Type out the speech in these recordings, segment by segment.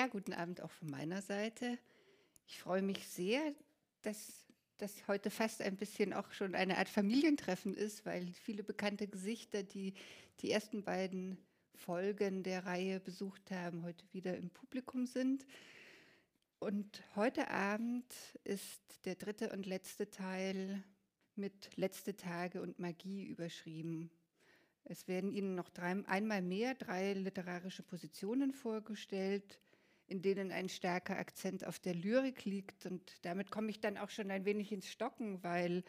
Ja, guten Abend auch von meiner Seite. Ich freue mich sehr, dass das heute fast ein bisschen auch schon eine Art Familientreffen ist, weil viele bekannte Gesichter, die die ersten beiden Folgen der Reihe besucht haben, heute wieder im Publikum sind. Und heute Abend ist der dritte und letzte Teil mit Letzte Tage und Magie überschrieben. Es werden Ihnen noch drei, einmal mehr drei literarische Positionen vorgestellt, in denen ein stärker Akzent auf der Lyrik liegt. Und damit komme ich dann auch schon ein wenig ins Stocken, weil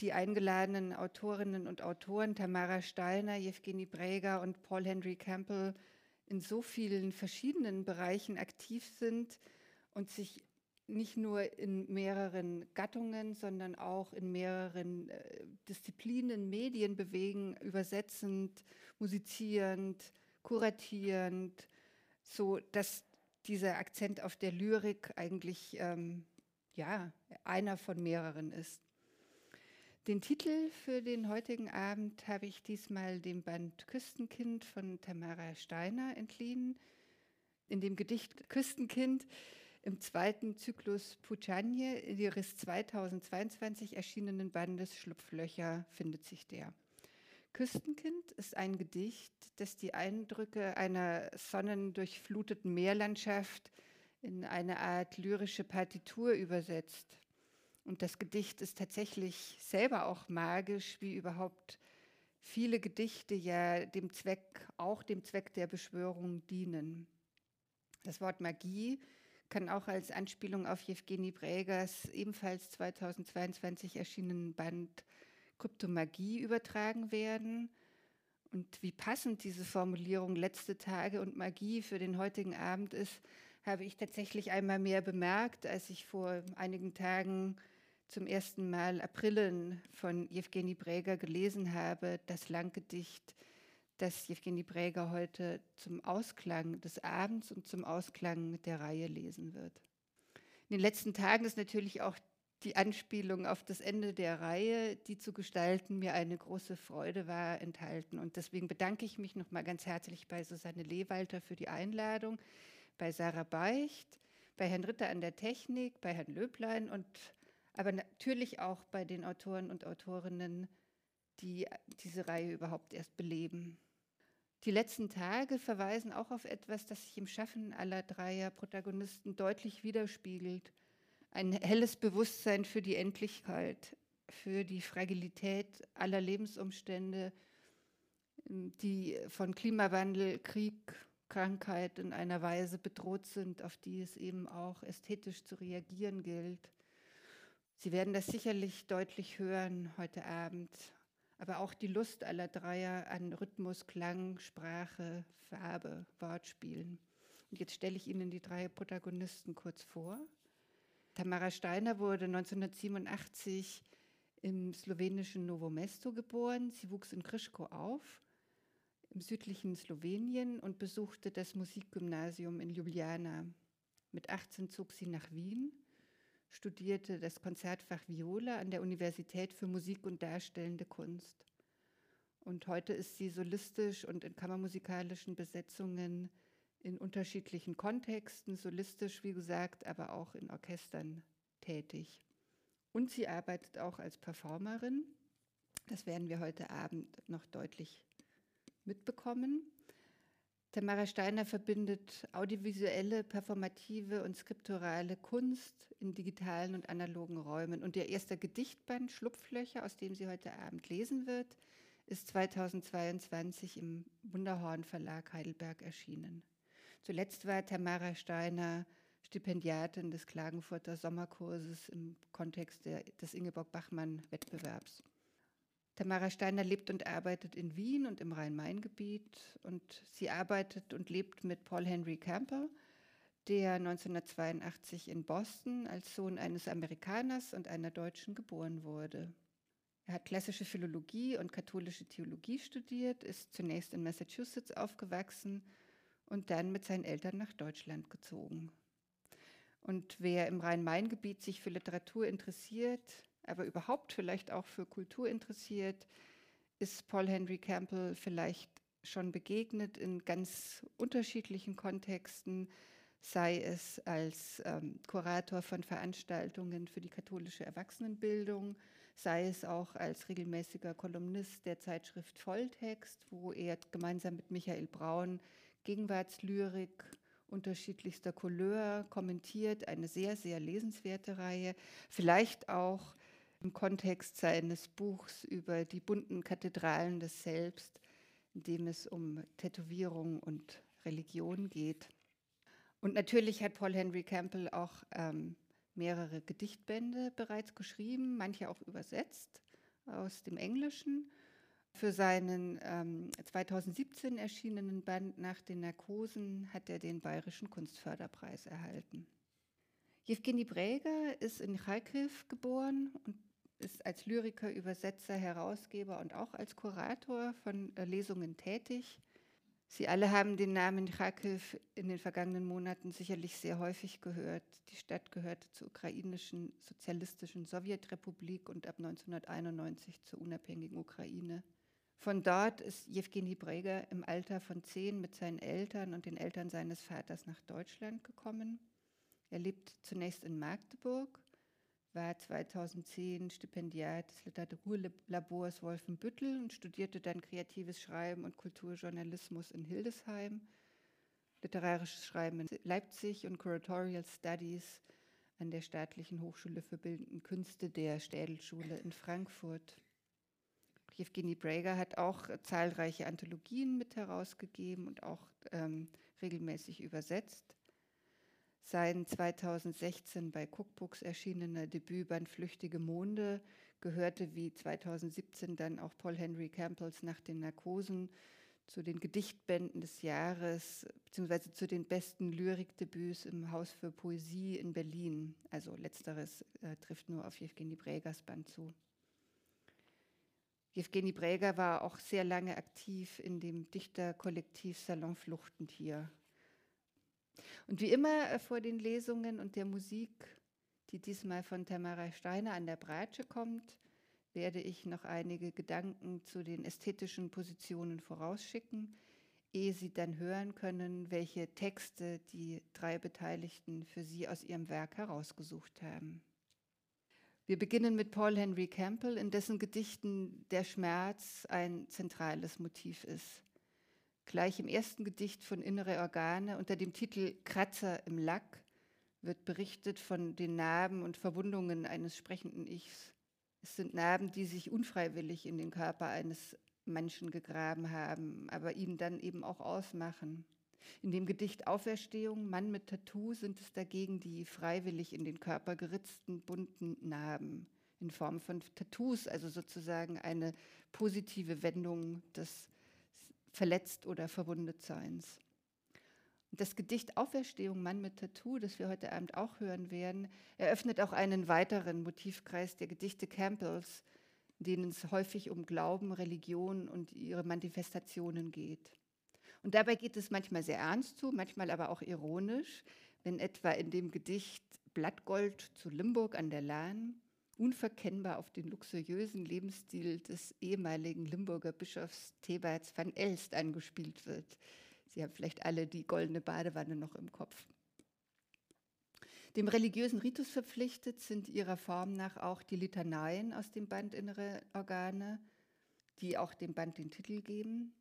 die eingeladenen Autorinnen und Autoren Tamara Steiner, Jewgeni Breger und Paul Henry Campbell in so vielen verschiedenen Bereichen aktiv sind und sich nicht nur in mehreren Gattungen, sondern auch in mehreren äh, Disziplinen, Medien bewegen, übersetzend, musizierend, kuratierend, so dass dieser Akzent auf der Lyrik eigentlich ähm, ja einer von mehreren ist. Den Titel für den heutigen Abend habe ich diesmal dem Band Küstenkind von Tamara Steiner entliehen. In dem Gedicht Küstenkind im zweiten Zyklus Puchanje ihres 2022 erschienenen Bandes Schlupflöcher findet sich der. Küstenkind ist ein Gedicht, das die Eindrücke einer sonnendurchfluteten Meerlandschaft in eine Art lyrische Partitur übersetzt. Und das Gedicht ist tatsächlich selber auch magisch, wie überhaupt viele Gedichte ja dem Zweck, auch dem Zweck der Beschwörung dienen. Das Wort Magie kann auch als Anspielung auf Jewgeni Bregers ebenfalls 2022 erschienenen Band Kryptomagie übertragen werden. Und wie passend diese Formulierung letzte Tage und Magie für den heutigen Abend ist, habe ich tatsächlich einmal mehr bemerkt, als ich vor einigen Tagen zum ersten Mal Aprillen von Jewgeni Breger gelesen habe, das Langgedicht das Jewgeni Bräger heute zum Ausklang des Abends und zum Ausklang der Reihe lesen wird. In den letzten Tagen ist natürlich auch die Anspielung auf das Ende der Reihe, die zu gestalten mir eine große Freude war, enthalten. Und deswegen bedanke ich mich nochmal ganz herzlich bei Susanne Lewalter für die Einladung, bei Sarah Beicht, bei Herrn Ritter an der Technik, bei Herrn Löblein und aber natürlich auch bei den Autoren und Autorinnen, die diese Reihe überhaupt erst beleben. Die letzten Tage verweisen auch auf etwas, das sich im Schaffen aller dreier Protagonisten deutlich widerspiegelt. Ein helles Bewusstsein für die Endlichkeit, für die Fragilität aller Lebensumstände, die von Klimawandel, Krieg, Krankheit in einer Weise bedroht sind, auf die es eben auch ästhetisch zu reagieren gilt. Sie werden das sicherlich deutlich hören heute Abend aber auch die Lust aller Dreier an Rhythmus, Klang, Sprache, Farbe, Wortspielen. Und jetzt stelle ich Ihnen die drei Protagonisten kurz vor. Tamara Steiner wurde 1987 im slowenischen Novo Mesto geboren. Sie wuchs in Krischko auf, im südlichen Slowenien und besuchte das Musikgymnasium in Ljubljana. Mit 18 zog sie nach Wien studierte das Konzertfach Viola an der Universität für Musik und Darstellende Kunst. Und heute ist sie solistisch und in kammermusikalischen Besetzungen in unterschiedlichen Kontexten, solistisch wie gesagt, aber auch in Orchestern tätig. Und sie arbeitet auch als Performerin. Das werden wir heute Abend noch deutlich mitbekommen. Tamara Steiner verbindet audiovisuelle, performative und skripturale Kunst in digitalen und analogen Räumen. Und ihr erster Gedichtband Schlupflöcher, aus dem sie heute Abend lesen wird, ist 2022 im Wunderhorn Verlag Heidelberg erschienen. Zuletzt war Tamara Steiner Stipendiatin des Klagenfurter Sommerkurses im Kontext der, des Ingeborg-Bachmann-Wettbewerbs. Tamara Steiner lebt und arbeitet in Wien und im Rhein-Main-Gebiet und sie arbeitet und lebt mit Paul Henry Campbell, der 1982 in Boston als Sohn eines Amerikaners und einer Deutschen geboren wurde. Er hat klassische Philologie und katholische Theologie studiert, ist zunächst in Massachusetts aufgewachsen und dann mit seinen Eltern nach Deutschland gezogen. Und wer im Rhein-Main-Gebiet sich für Literatur interessiert, aber überhaupt vielleicht auch für Kultur interessiert, ist Paul Henry Campbell vielleicht schon begegnet in ganz unterschiedlichen Kontexten, sei es als ähm, Kurator von Veranstaltungen für die katholische Erwachsenenbildung, sei es auch als regelmäßiger Kolumnist der Zeitschrift Volltext, wo er gemeinsam mit Michael Braun Gegenwartslyrik unterschiedlichster Couleur kommentiert, eine sehr, sehr lesenswerte Reihe, vielleicht auch im Kontext seines Buchs über die bunten Kathedralen des Selbst, in dem es um Tätowierung und Religion geht. Und natürlich hat Paul Henry Campbell auch ähm, mehrere Gedichtbände bereits geschrieben, manche auch übersetzt aus dem Englischen. Für seinen ähm, 2017 erschienenen Band Nach den Narkosen hat er den Bayerischen Kunstförderpreis erhalten. Jewgeni Breger ist in Kharkiv geboren und ist als Lyriker, Übersetzer, Herausgeber und auch als Kurator von äh, Lesungen tätig. Sie alle haben den Namen Kharkiv in den vergangenen Monaten sicherlich sehr häufig gehört. Die Stadt gehörte zur ukrainischen sozialistischen Sowjetrepublik und ab 1991 zur unabhängigen Ukraine. Von dort ist Jewgeni Breger im Alter von zehn mit seinen Eltern und den Eltern seines Vaters nach Deutschland gekommen. Er lebt zunächst in Magdeburg war 2010 Stipendiat des Literaturlabors Wolfenbüttel und studierte dann kreatives Schreiben und Kulturjournalismus in Hildesheim, literarisches Schreiben in Leipzig und Curatorial Studies an der Staatlichen Hochschule für Bildende Künste der Städelschule in Frankfurt. Jewgeni Breger hat auch zahlreiche Anthologien mit herausgegeben und auch ähm, regelmäßig übersetzt. Sein 2016 bei Cookbooks erschienener Debütband Flüchtige Monde gehörte wie 2017 dann auch Paul Henry Campbells Nach den Narkosen zu den Gedichtbänden des Jahres beziehungsweise zu den besten Lyrikdebüts im Haus für Poesie in Berlin. Also letzteres äh, trifft nur auf Jewgeni Brägers Band zu. Jewgeni Bräger war auch sehr lange aktiv in dem Dichterkollektiv Salon Fluchtentier und wie immer äh, vor den Lesungen und der Musik, die diesmal von Tamara Steiner an der Bratsche kommt, werde ich noch einige Gedanken zu den ästhetischen Positionen vorausschicken, ehe Sie dann hören können, welche Texte die drei Beteiligten für Sie aus ihrem Werk herausgesucht haben. Wir beginnen mit Paul Henry Campbell, in dessen Gedichten der Schmerz ein zentrales Motiv ist. Gleich im ersten Gedicht von Innere Organe unter dem Titel Kratzer im Lack wird berichtet von den Narben und Verwundungen eines sprechenden Ichs. Es sind Narben, die sich unfreiwillig in den Körper eines Menschen gegraben haben, aber ihn dann eben auch ausmachen. In dem Gedicht Auferstehung, Mann mit Tattoo, sind es dagegen die freiwillig in den Körper geritzten bunten Narben in Form von Tattoos, also sozusagen eine positive Wendung des verletzt oder verwundet Seins. Das Gedicht Auferstehung Mann mit Tattoo, das wir heute Abend auch hören werden, eröffnet auch einen weiteren Motivkreis der Gedichte Campbells, denen es häufig um Glauben, Religion und ihre Manifestationen geht. Und dabei geht es manchmal sehr ernst zu, manchmal aber auch ironisch, wenn etwa in dem Gedicht Blattgold zu Limburg an der Lahn unverkennbar auf den luxuriösen Lebensstil des ehemaligen Limburger Bischofs Theberts van Elst angespielt wird. Sie haben vielleicht alle die goldene Badewanne noch im Kopf. Dem religiösen Ritus verpflichtet sind ihrer Form nach auch die Litaneien aus dem Band Innere Organe, die auch dem Band den Titel geben.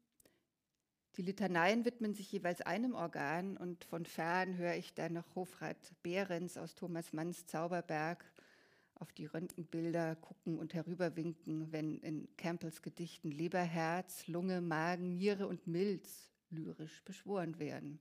Die Litaneien widmen sich jeweils einem Organ und von fern höre ich dann noch Hofrat Behrens aus Thomas Manns Zauberberg auf die Röntgenbilder gucken und herüberwinken, wenn in Campbells Gedichten Leber, Herz, Lunge, Magen, Niere und Milz lyrisch beschworen werden.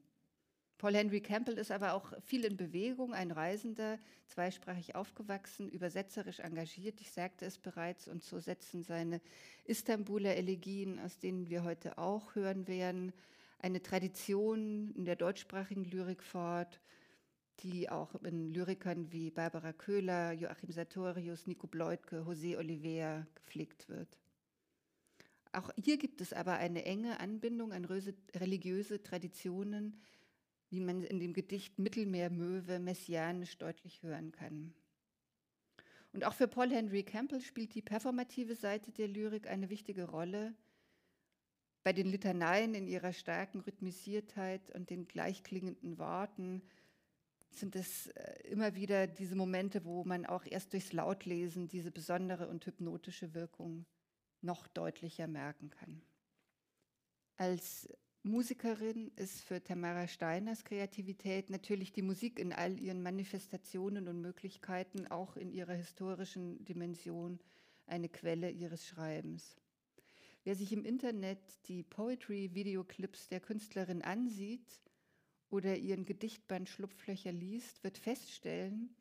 Paul Henry Campbell ist aber auch viel in Bewegung, ein Reisender, zweisprachig aufgewachsen, übersetzerisch engagiert, ich sagte es bereits, und so setzen seine Istanbuler Elegien, aus denen wir heute auch hören werden, eine Tradition in der deutschsprachigen Lyrik fort, die auch in Lyrikern wie Barbara Köhler, Joachim Sartorius, Nico Bleutke, José Oliveira gepflegt wird. Auch hier gibt es aber eine enge Anbindung an religiöse Traditionen, wie man in dem Gedicht Mittelmeermöwe messianisch deutlich hören kann. Und auch für Paul Henry Campbell spielt die performative Seite der Lyrik eine wichtige Rolle. Bei den Litaneien in ihrer starken Rhythmisiertheit und den gleichklingenden Worten sind es äh, immer wieder diese Momente, wo man auch erst durchs Lautlesen diese besondere und hypnotische Wirkung noch deutlicher merken kann. Als Musikerin ist für Tamara Steiners Kreativität natürlich die Musik in all ihren Manifestationen und Möglichkeiten, auch in ihrer historischen Dimension, eine Quelle ihres Schreibens. Wer sich im Internet die Poetry-Videoclips der Künstlerin ansieht oder ihren Gedichtband Schlupflöcher liest, wird feststellen,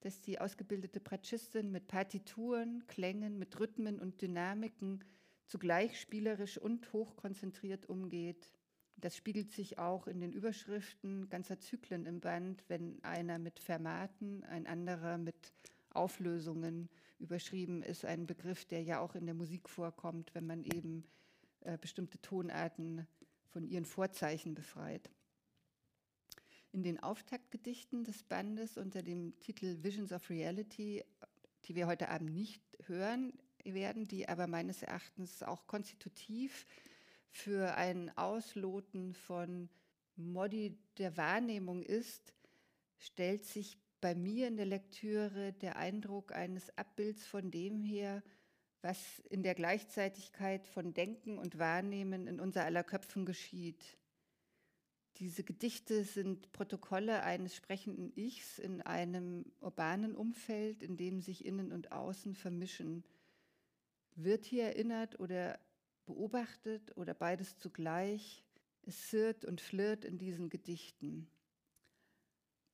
dass die ausgebildete Bratschistin mit Partituren, Klängen, mit Rhythmen und Dynamiken zugleich spielerisch und hochkonzentriert umgeht. Das spiegelt sich auch in den Überschriften ganzer Zyklen im Band, wenn einer mit Fermaten, ein anderer mit Auflösungen überschrieben ist, ein Begriff, der ja auch in der Musik vorkommt, wenn man eben äh, bestimmte Tonarten von ihren Vorzeichen befreit. In den Auftaktgedichten des Bandes unter dem Titel Visions of Reality, die wir heute Abend nicht hören werden, die aber meines Erachtens auch konstitutiv für ein Ausloten von Modi der Wahrnehmung ist, stellt sich bei mir in der Lektüre der Eindruck eines Abbilds von dem her, was in der Gleichzeitigkeit von Denken und Wahrnehmen in unser aller Köpfen geschieht. Diese Gedichte sind Protokolle eines sprechenden Ichs in einem urbanen Umfeld, in dem sich Innen und Außen vermischen. Wird hier erinnert oder beobachtet oder beides zugleich? Es zirrt und flirrt in diesen Gedichten.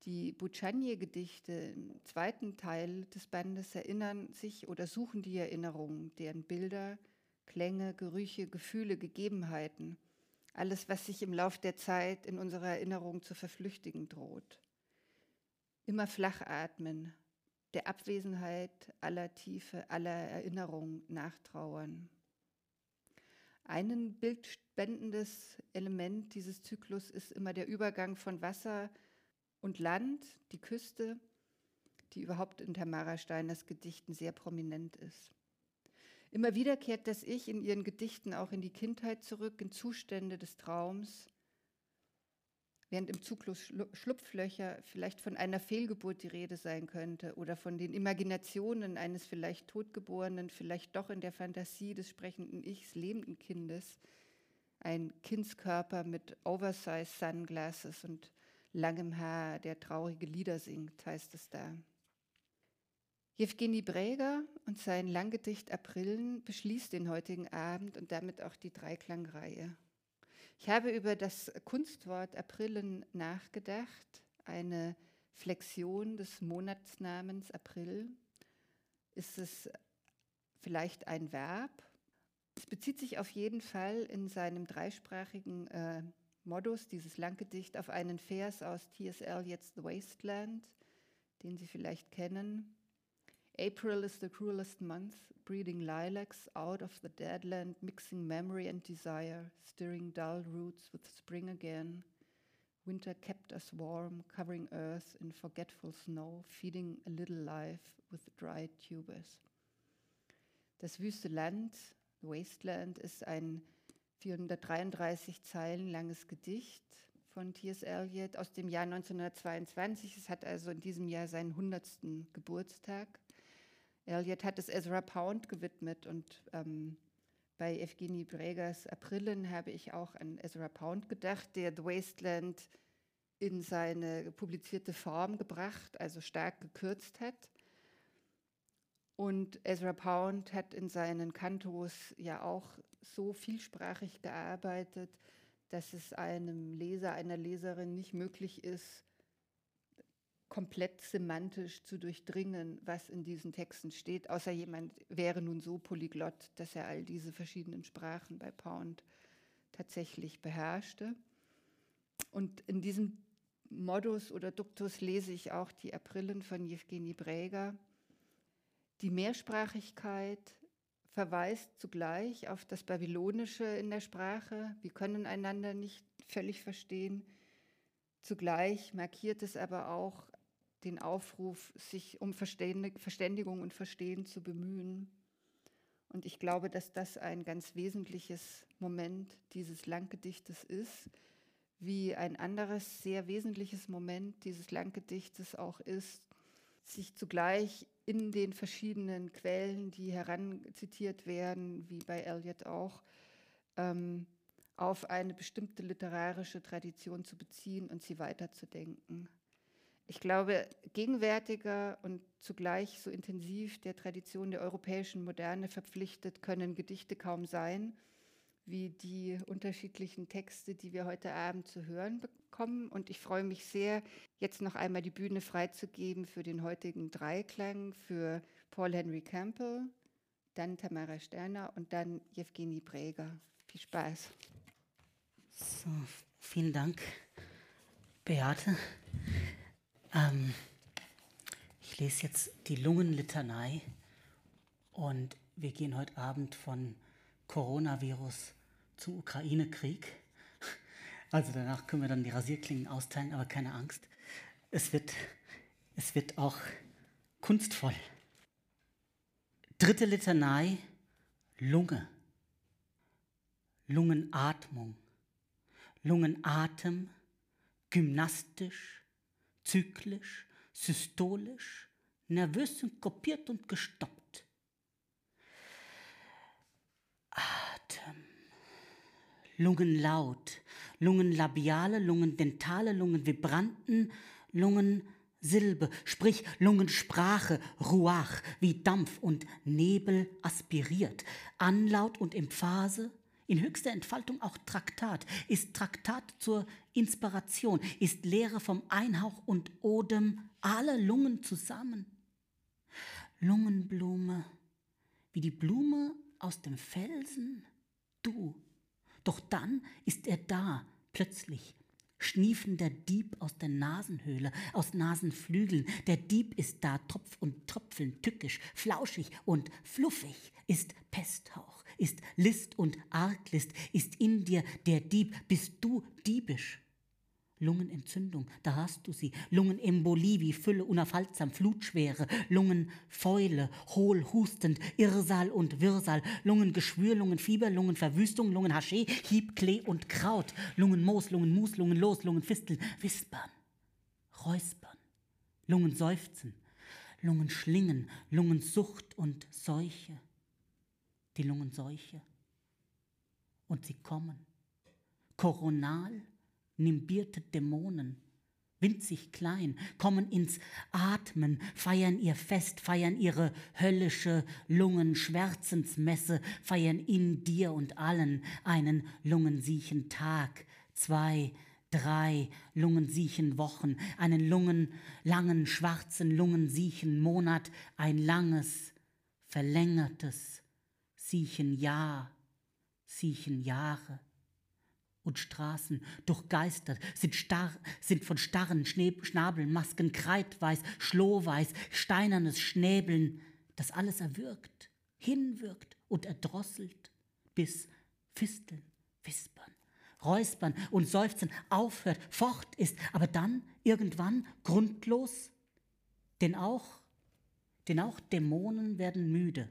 Die Buchanje-Gedichte im zweiten Teil des Bandes erinnern sich oder suchen die Erinnerung, deren Bilder, Klänge, Gerüche, Gefühle, Gegebenheiten – alles, was sich im Lauf der Zeit in unserer Erinnerung zu verflüchtigen droht. Immer flach atmen, der Abwesenheit aller Tiefe, aller Erinnerung nachtrauern. Ein bildspendendes Element dieses Zyklus ist immer der Übergang von Wasser und Land, die Küste, die überhaupt in Tamara Steiners Gedichten sehr prominent ist. Immer wieder kehrt das Ich in ihren Gedichten auch in die Kindheit zurück, in Zustände des Traums, während im Zyklus Schlupflöcher vielleicht von einer Fehlgeburt die Rede sein könnte oder von den Imaginationen eines vielleicht totgeborenen, vielleicht doch in der Fantasie des sprechenden Ichs lebenden Kindes, ein Kindskörper mit Oversize Sunglasses und langem Haar, der traurige Lieder singt, heißt es da. Jewgeni Bräger und sein Langgedicht Aprillen beschließt den heutigen Abend und damit auch die Dreiklangreihe. Ich habe über das Kunstwort Aprillen nachgedacht, eine Flexion des Monatsnamens April. Ist es vielleicht ein Verb? Es bezieht sich auf jeden Fall in seinem dreisprachigen äh, Modus, dieses Langgedicht, auf einen Vers aus T.S. Eliot's The Wasteland, den Sie vielleicht kennen. April is the cruelest month, breeding lilacs out of the dead land, mixing memory and desire, stirring dull roots with spring again. Winter kept us warm, covering earth in forgetful snow, feeding a little life with dried tubers. Das wüste Land, Wasteland, ist ein 433 Zeilen langes Gedicht von T.S. Eliot aus dem Jahr 1922. Es hat also in diesem Jahr seinen 100. Geburtstag. Eliot hat es Ezra Pound gewidmet und ähm, bei Evgeny Bregers Aprillen habe ich auch an Ezra Pound gedacht, der The Wasteland in seine publizierte Form gebracht, also stark gekürzt hat. Und Ezra Pound hat in seinen Kantos ja auch so vielsprachig gearbeitet, dass es einem Leser, einer Leserin nicht möglich ist, komplett semantisch zu durchdringen, was in diesen Texten steht, außer jemand wäre nun so polyglott, dass er all diese verschiedenen Sprachen bei Pound tatsächlich beherrschte. Und in diesem Modus oder Duktus lese ich auch die Aprillen von Jewgeni Bräger. Die Mehrsprachigkeit verweist zugleich auf das Babylonische in der Sprache. Wir können einander nicht völlig verstehen. Zugleich markiert es aber auch den Aufruf, sich um Verständigung und Verstehen zu bemühen. Und ich glaube, dass das ein ganz wesentliches Moment dieses Langgedichtes ist, wie ein anderes sehr wesentliches Moment dieses Langgedichtes auch ist, sich zugleich in den verschiedenen Quellen, die heranzitiert werden, wie bei Eliot auch, ähm, auf eine bestimmte literarische Tradition zu beziehen und sie weiterzudenken. Ich glaube, gegenwärtiger und zugleich so intensiv der Tradition der europäischen Moderne verpflichtet können Gedichte kaum sein, wie die unterschiedlichen Texte, die wir heute Abend zu hören bekommen. Und ich freue mich sehr, jetzt noch einmal die Bühne freizugeben für den heutigen Dreiklang, für Paul Henry Campbell, dann Tamara Sterner und dann Jewgeni Breger. Viel Spaß. So, vielen Dank, Beate. Ähm, ich lese jetzt die Lungenlitanei und wir gehen heute Abend von Coronavirus zu Ukraine-Krieg. Also danach können wir dann die Rasierklingen austeilen, aber keine Angst. Es wird, es wird auch kunstvoll. Dritte Litanei, Lunge. Lungenatmung. Lungenatem, gymnastisch, zyklisch, systolisch, nervös synkopiert und gestoppt. Atem. Lungenlaut, Lungenlabiale, Lungendentale, Lungenvibranten, Lungensilbe, sprich Lungensprache, Ruach, wie Dampf und Nebel aspiriert, Anlaut und Emphase, in höchster Entfaltung auch Traktat, ist Traktat zur Inspiration, ist Lehre vom Einhauch und Odem alle Lungen zusammen. Lungenblume, wie die Blume aus dem Felsen, du. Doch dann ist er da, plötzlich, schniefender Dieb aus der Nasenhöhle, aus Nasenflügeln. Der Dieb ist da, Tropf und Tröpfeln, tückisch, flauschig und fluffig, ist Pesthauch, ist List und Arglist, ist in dir der Dieb, bist du diebisch. Lungenentzündung, da hast du sie. Lungenembolie wie Fülle unaufhaltsam, Flutschwere, Lungenfäule, hohl, hustend, Irrsal und Wirrsal, Lungengeschwür, Lungenfieber, Lungenverwüstung, Lungenhaschee, Hieb, Klee und Kraut, Lungenmoos, Lungenmus, Lungenlos, Lungenfisteln, Wispern, Räuspern, Lungenseufzen, Lungenschlingen, Lungensucht und Seuche, die Lungenseuche. Und sie kommen. Koronal, nimbierte Dämonen, winzig klein, kommen ins Atmen, feiern ihr Fest, feiern ihre höllische Lungenschwärzensmesse, feiern in dir und allen einen lungensiechen Tag, zwei, drei lungensiechen Wochen, einen lungenlangen schwarzen lungensiechen Monat, ein langes, verlängertes siechen Jahr, siechen Jahre und Straßen durchgeistert, sind, starr, sind von starren Schnee, Schnabeln, Masken, kreidweiß, schlohweiß, steinernes Schnäbeln, das alles erwürgt, hinwirkt und erdrosselt, bis Fisteln, Wispern, Räuspern und Seufzen aufhört, fort ist, aber dann irgendwann grundlos, denn auch, denn auch Dämonen werden müde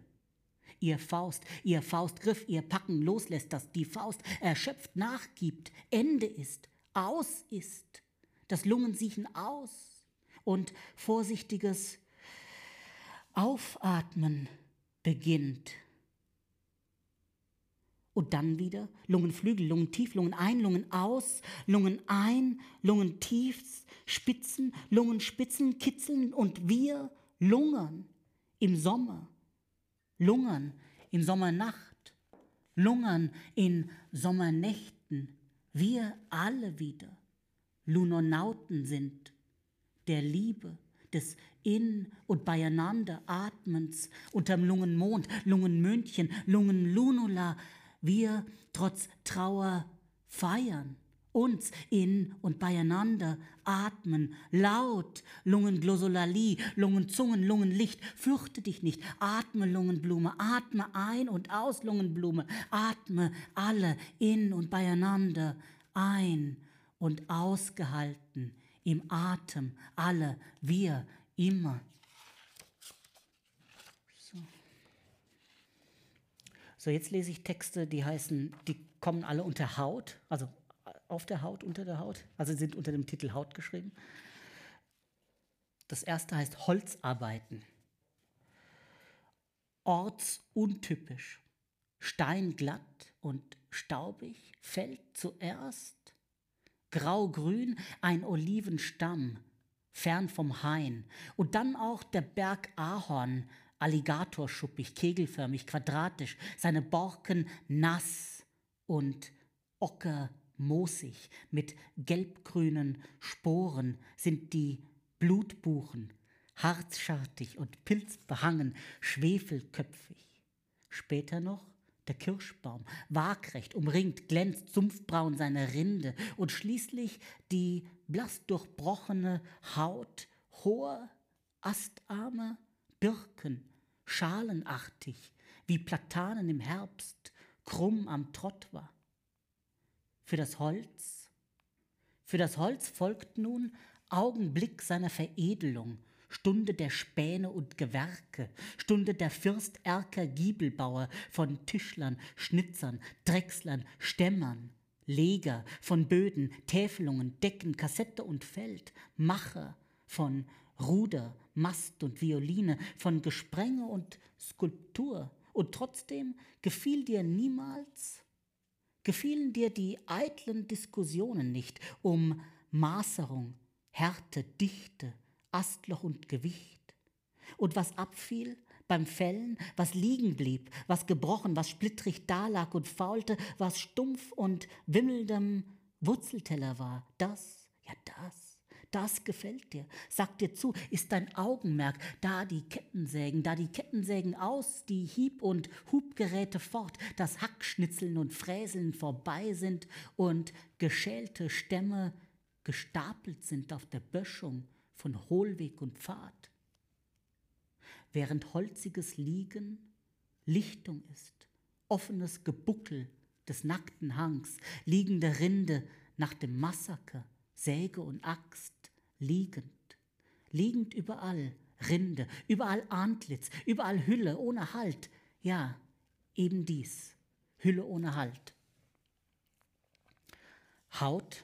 ihr Faust, ihr Faustgriff, ihr Packen loslässt, dass die Faust erschöpft nachgibt, Ende ist, aus ist, das Lungensiechen aus. Und vorsichtiges Aufatmen beginnt. Und dann wieder Lungenflügel, Lungen tief, Lungen ein, Lungen aus, Lungen ein, Lungen tief, Spitzen, Lungenspitzen kitzeln. Und wir lungern im Sommer lungern in Sommernacht, lungern in Sommernächten, wir alle wieder Lunonauten sind, der Liebe, des In- und Beieinander Atmens unterm Lungenmond, Lungenmündchen, Lungenlunula, wir trotz Trauer feiern uns in und beieinander atmen, laut, Lungenglosolalie, Lungenzungen, Lungenlicht, fürchte dich nicht, atme Lungenblume, atme ein und aus Lungenblume, atme alle in und beieinander ein und ausgehalten, im Atem, alle, wir, immer. So. so, jetzt lese ich Texte, die heißen, die kommen alle unter Haut, also auf der Haut, unter der Haut. Also sind unter dem Titel Haut geschrieben. Das erste heißt Holzarbeiten. Ortsuntypisch, steinglatt und staubig fällt zuerst grau-grün ein Olivenstamm, fern vom Hain, und dann auch der Berg Ahorn, alligatorschuppig, kegelförmig, quadratisch, seine Borken nass und ockermoosig, mit gelbgrünen Sporen sind die Blutbuchen, harzschartig und pilzbehangen, schwefelköpfig. Später noch der Kirschbaum, waagrecht, umringt, glänzt sumpfbraun seine Rinde und schließlich die blass durchbrochene Haut hoher, astarmer Birken, schalenartig, wie Platanen im Herbst, krumm am Trott war. Für das Holz, für das Holz folgt nun Augenblick seiner Veredelung, Stunde der Späne und Gewerke, Stunde der Fürsterker Giebelbauer, von Tischlern, Schnitzern, Drechslern, Stämmern, Leger, von Böden, Täfelungen, Decken, Kassette und Feld, Macher, von Ruder, Mast und Violine, von Gesprenge und Skulptur. Und trotzdem gefiel dir niemals, gefielen dir die eitlen Diskussionen nicht um Maßerung, Härte, Dichte, Astloch und Gewicht. Und was abfiel beim Fällen, was liegen blieb, was gebrochen, was splittrig dalag und faulte, was stumpf und wimmeldem Wurzelteller war, das, das, gefällt dir. Sag dir zu, ist dein Augenmerk, da die Kettensägen, da die Kettensägen aus, die Hieb- und Hubgeräte fort, das Hackschnitzeln und Fräseln vorbei sind und geschälte Stämme gestapelt sind auf der Böschung von Hohlweg und Pfad. Während holziges Liegen Lichtung ist, offenes Gebuckel des nackten Hangs, liegende Rinde nach dem Massaker, Säge und Axt, liegend, liegend überall, Rinde, überall Antlitz, überall Hülle ohne Halt, ja, eben dies, Hülle ohne Halt. Haut,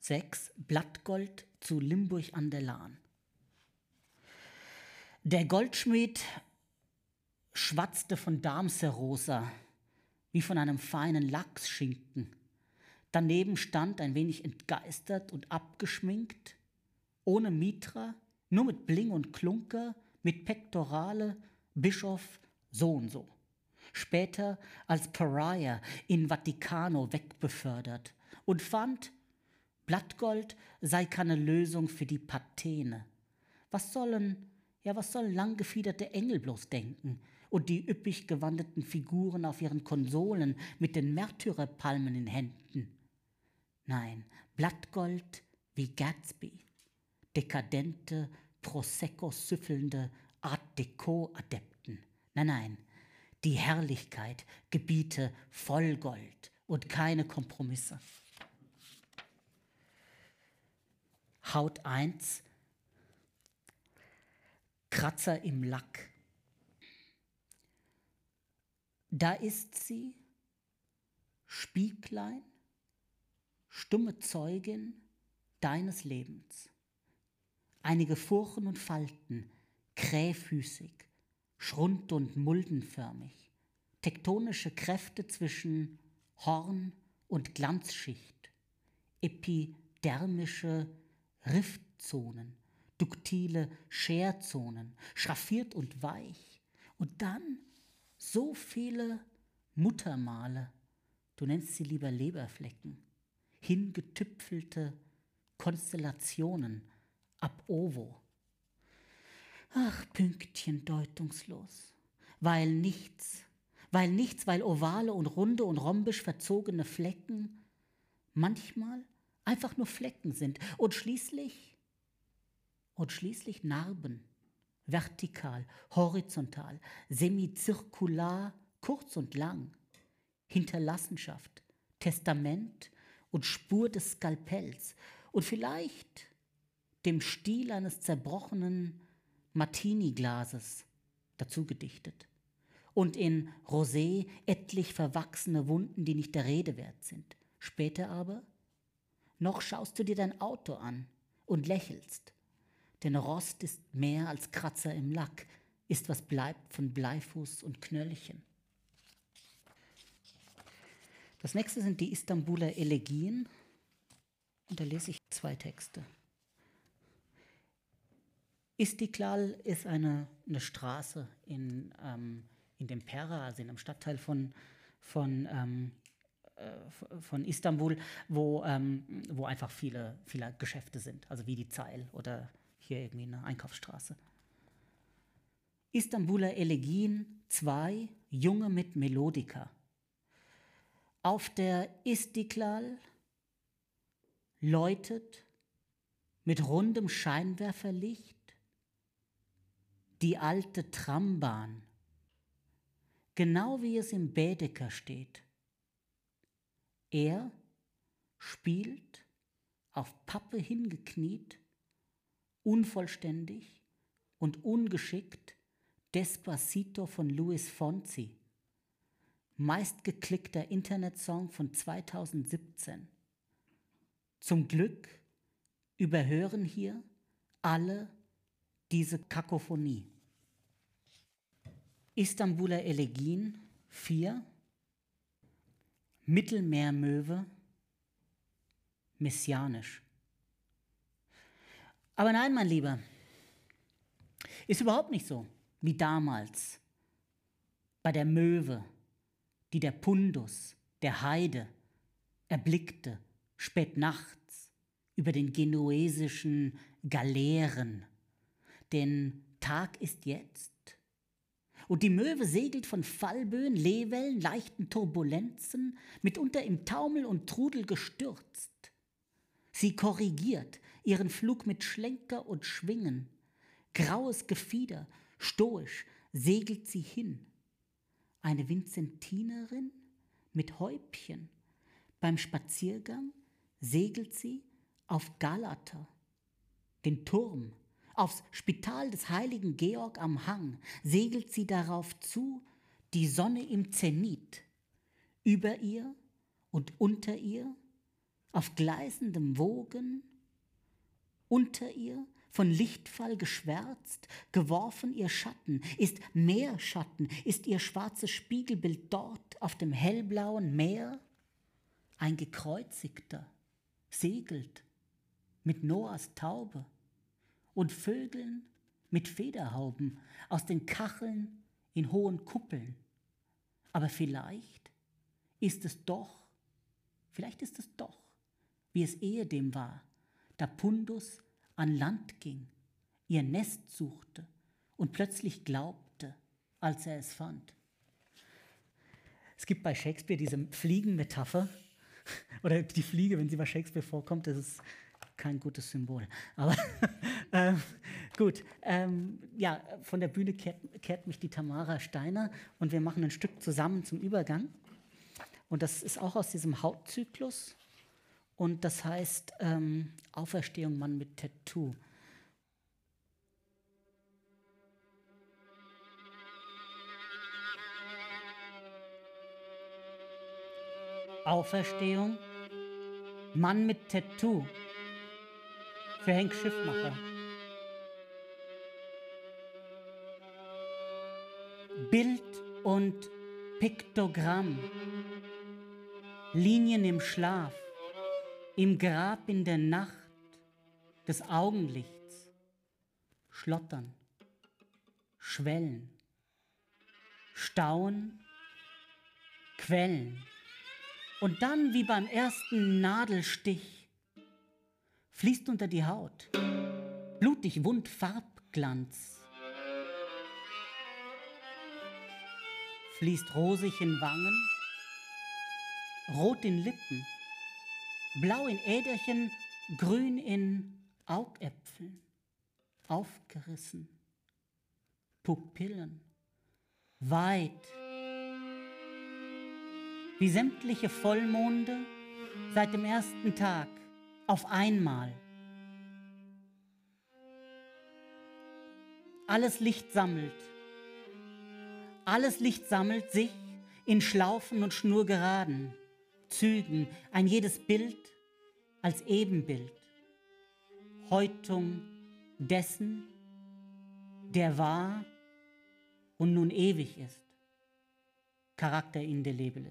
6 Blattgold zu Limburg an der Lahn. Der Goldschmied schwatzte von Darmserosa, wie von einem feinen Lachsschinken. Daneben stand, ein wenig entgeistert und abgeschminkt, ohne Mitra, nur mit Bling und Klunker, mit Pektorale, Bischof so und so. Später als Pariah in Vaticano wegbefördert und fand, Blattgold sei keine Lösung für die Pathene. Was sollen, ja, was sollen langgefiederte Engel bloß denken? Und die üppig gewandeten Figuren auf ihren Konsolen mit den Märtyrerpalmen in Händen? Nein, Blattgold wie Gatsby. Dekadente, Prosecco-süffelnde Art Deco-Adepten. Nein, nein, die Herrlichkeit gebiete Vollgold und keine Kompromisse. Haut 1, Kratzer im Lack. Da ist sie, Spieglein, stumme Zeugin deines Lebens. Einige Furchen und Falten, krähfüßig, schrund- und muldenförmig, tektonische Kräfte zwischen Horn und Glanzschicht, epidermische Riftzonen, duktile Scherzonen, schraffiert und weich. Und dann so viele Muttermale, du nennst sie lieber Leberflecken, hingetüpfelte Konstellationen ab ovo. Ach, Pünktchen deutungslos, weil nichts, weil nichts, weil ovale und runde und rhombisch verzogene Flecken manchmal einfach nur Flecken sind und schließlich und schließlich Narben, vertikal, horizontal, semizirkular, kurz und lang, Hinterlassenschaft, Testament und Spur des Skalpells und vielleicht dem Stiel eines zerbrochenen Martini-Glases dazu gedichtet. Und in Rosé etlich verwachsene Wunden, die nicht der Rede wert sind. Später aber noch schaust du dir dein Auto an und lächelst. Denn Rost ist mehr als Kratzer im Lack, ist was bleibt von Bleifuß und Knöllchen. Das nächste sind die Istanbuler Elegien. Und da lese ich zwei Texte. Istiklal ist eine, eine Straße in, ähm, in dem Pera, also in einem Stadtteil von, von, ähm, äh, von Istanbul, wo, ähm, wo einfach viele, viele Geschäfte sind, also wie die Zeil oder hier irgendwie eine Einkaufsstraße. Istanbuler Elegien 2, Junge mit Melodika. Auf der Istiklal läutet mit rundem Scheinwerferlicht die alte Trambahn, genau wie es im Baedeker steht. Er spielt auf Pappe hingekniet, unvollständig und ungeschickt Despacito von Luis Fonsi, meistgeklickter Internetsong von 2017. Zum Glück überhören hier alle diese Kakophonie. Istanbuler Elegien 4, Mittelmeermöwe, messianisch. Aber nein, mein Lieber, ist überhaupt nicht so wie damals bei der Möwe, die der Pundus, der Heide, erblickte spät nachts über den genuesischen Galeeren denn Tag ist jetzt. Und die Möwe segelt von Fallböen, Lehwellen, leichten Turbulenzen, mitunter im Taumel und Trudel gestürzt. Sie korrigiert ihren Flug mit Schlenker und Schwingen. Graues Gefieder, stoisch, segelt sie hin. Eine Vinzentinerin mit Häubchen. Beim Spaziergang segelt sie auf Galata, den Turm Aufs Spital des heiligen Georg am Hang segelt sie darauf zu, die Sonne im Zenit. Über ihr und unter ihr, auf gleißendem Wogen, unter ihr, von Lichtfall geschwärzt, geworfen ihr Schatten, ist mehr Schatten, ist ihr schwarzes Spiegelbild dort auf dem hellblauen Meer, ein gekreuzigter, segelt mit Noahs Taube und Vögeln mit Federhauben aus den Kacheln in hohen Kuppeln. Aber vielleicht ist es doch, vielleicht ist es doch, wie es ehedem war, da Pundus an Land ging, ihr Nest suchte und plötzlich glaubte, als er es fand. Es gibt bei Shakespeare diese Fliegenmetapher, oder die Fliege, wenn sie bei Shakespeare vorkommt, das ist kein gutes Symbol. Aber ähm, gut, ähm, ja, von der Bühne kehrt, kehrt, mich die Tamara Steiner und wir machen ein Stück zusammen zum Übergang. Und das ist auch aus diesem Hautzyklus und das heißt ähm, Auferstehung Mann mit Tattoo. Auferstehung, Mann mit Tattoo für Henk Schiffmacher. Bild und Piktogramm, Linien im Schlaf, im Grab in der Nacht des Augenlichts, Schlottern, Schwellen, Stauen, Quellen. Und dann wie beim ersten Nadelstich fließt unter die Haut. Blutig wund Farbglanz. Fließt rosig in Wangen, rot in Lippen, blau in Äderchen, grün in Augäpfeln, aufgerissen, Pupillen, weit, wie sämtliche Vollmonde seit dem ersten Tag auf einmal. Alles Licht sammelt. Alles Licht sammelt sich in Schlaufen und Schnurgeraden, Zügen, ein jedes Bild als Ebenbild, Häutung dessen, der war und nun ewig ist, Charakter indelebil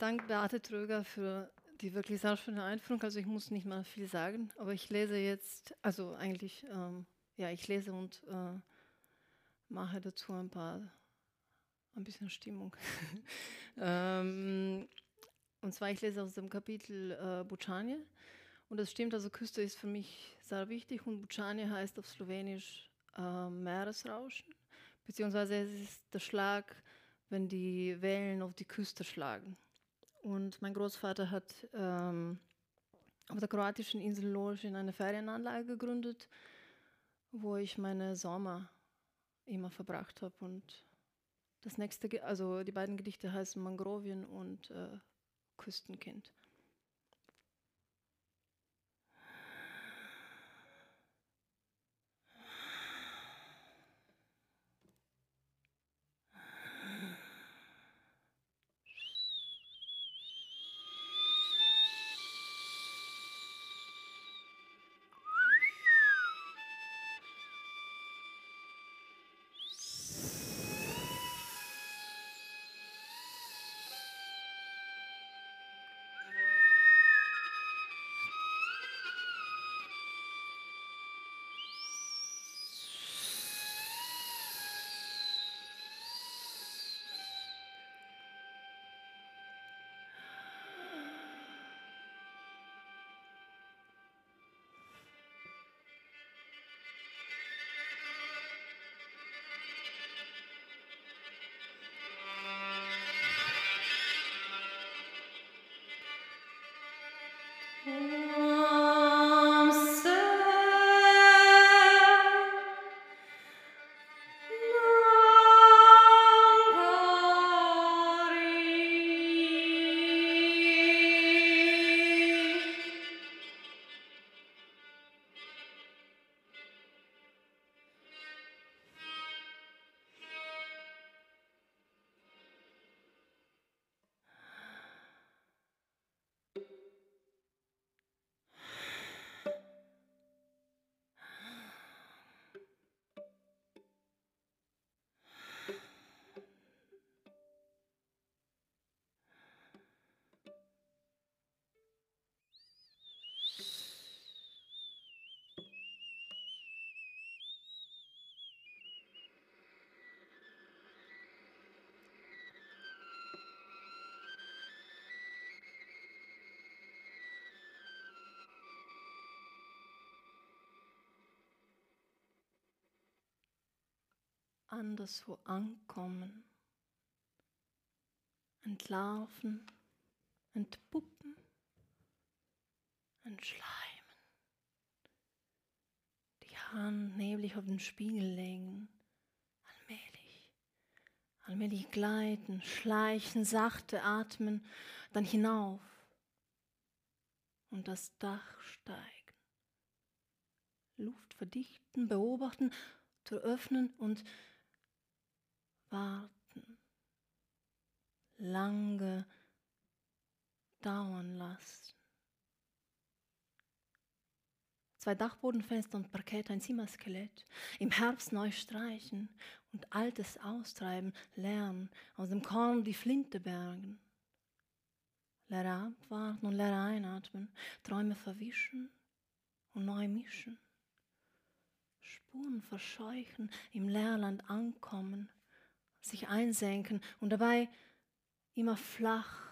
Dank, Beate Tröger, für die wirklich sehr schöne Einführung. Also ich muss nicht mal viel sagen, aber ich lese jetzt, also eigentlich, ähm, ja, ich lese und äh, mache dazu ein paar, ein bisschen Stimmung. ähm, und zwar, ich lese aus dem Kapitel äh, Bučanje. Und das stimmt, also Küste ist für mich sehr wichtig und Bučanje heißt auf Slowenisch äh, Meeresrauschen, beziehungsweise es ist der Schlag, wenn die Wellen auf die Küste schlagen. Und mein Großvater hat ähm, auf der kroatischen Insel Lož eine Ferienanlage gegründet, wo ich meine Sommer immer verbracht habe. Und das nächste, also die beiden Gedichte heißen Mangrovien und äh, Küstenkind. Anderswo ankommen, entlaufen, entpuppen, entschleimen, die Hand neblig auf den Spiegel legen, allmählich, allmählich gleiten, schleichen, sachte atmen, dann hinauf. Und das Dach steigen. Luft verdichten, beobachten, zu öffnen und warten, lange dauern lassen. Zwei Dachbodenfenster und Parkett, ein Zimmerskelett. Im Herbst neu streichen und Altes austreiben, lernen, aus dem Korn die Flinte bergen. Leere abwarten und leere einatmen, Träume verwischen und neu mischen. Spuren verscheuchen, im Leerland ankommen, sich einsenken und dabei immer flach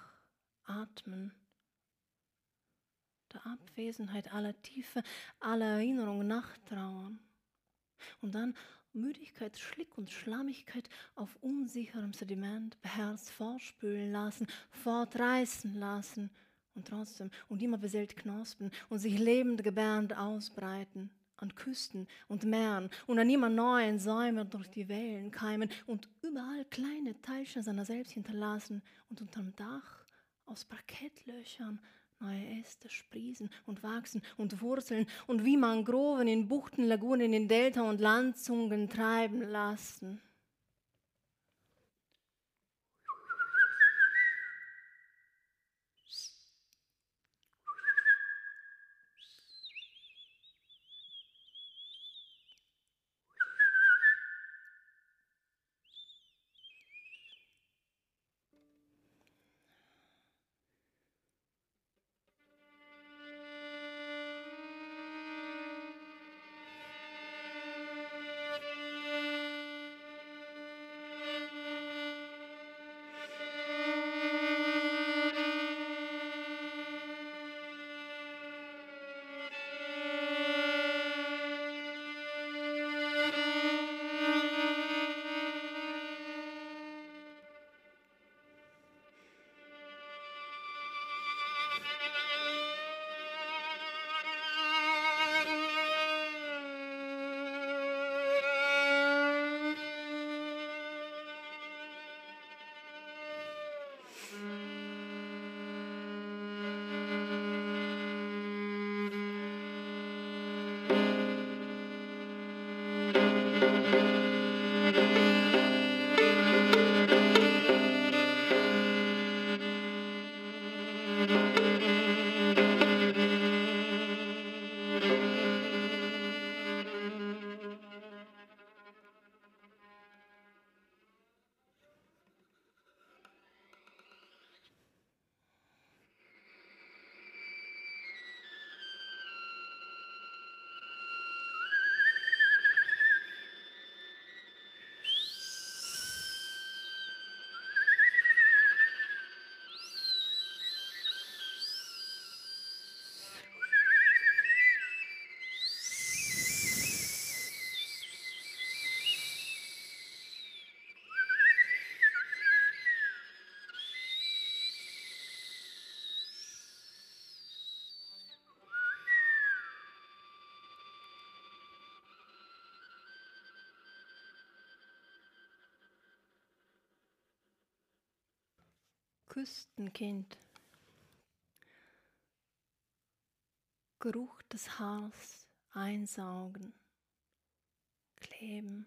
atmen. Der Abwesenheit aller Tiefe, aller Erinnerungen nachtrauern. Und dann Müdigkeit, Schlick und Schlammigkeit auf unsicherem Sediment beherzt fortspülen lassen, fortreißen lassen und trotzdem und immer beseelt knospen und sich lebend gebärend ausbreiten an Küsten und Meeren und an immer neuen Säumen durch die Wellen keimen und überall kleine Teilchen seiner selbst hinterlassen und unterm Dach aus Parkettlöchern neue Äste sprießen und wachsen und wurzeln und wie Mangroven in Buchten, Lagunen, in Delta und Landzungen treiben lassen. Küstenkind. Geruch des Haars einsaugen, kleben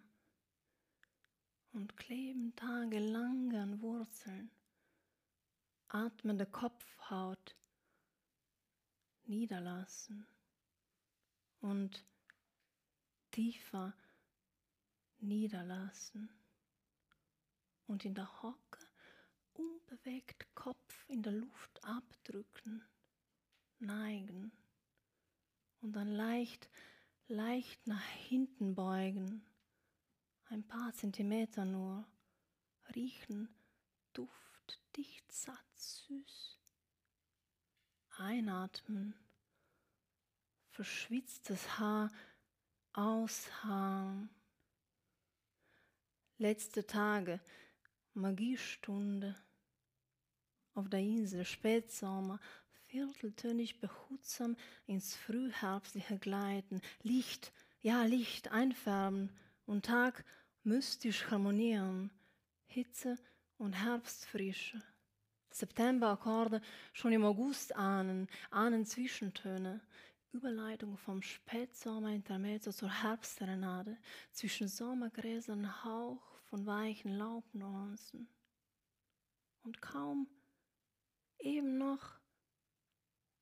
und kleben tagelang an Wurzeln, atmende Kopfhaut niederlassen und tiefer niederlassen und in der Hocke unbewegt Kopf in der Luft abdrücken, neigen und dann leicht, leicht nach hinten beugen, ein paar Zentimeter nur, riechen Duft, dicht, satt, süß. Einatmen, verschwitztes Haar, ausharren. Letzte Tage, Magiestunde auf der Insel Spätsommer, vierteltönig behutsam ins Frühherbstliche gleiten, Licht, ja Licht einfärben und Tag mystisch harmonieren, Hitze und Herbstfrische. Septemberakkorde schon im August ahnen, ahnen Zwischentöne, Überleitung vom Spätsommer Intermezzo zur Herbstserenade, zwischen Sommergräsern Hauch von weichen Laubnuancen. Und kaum eben noch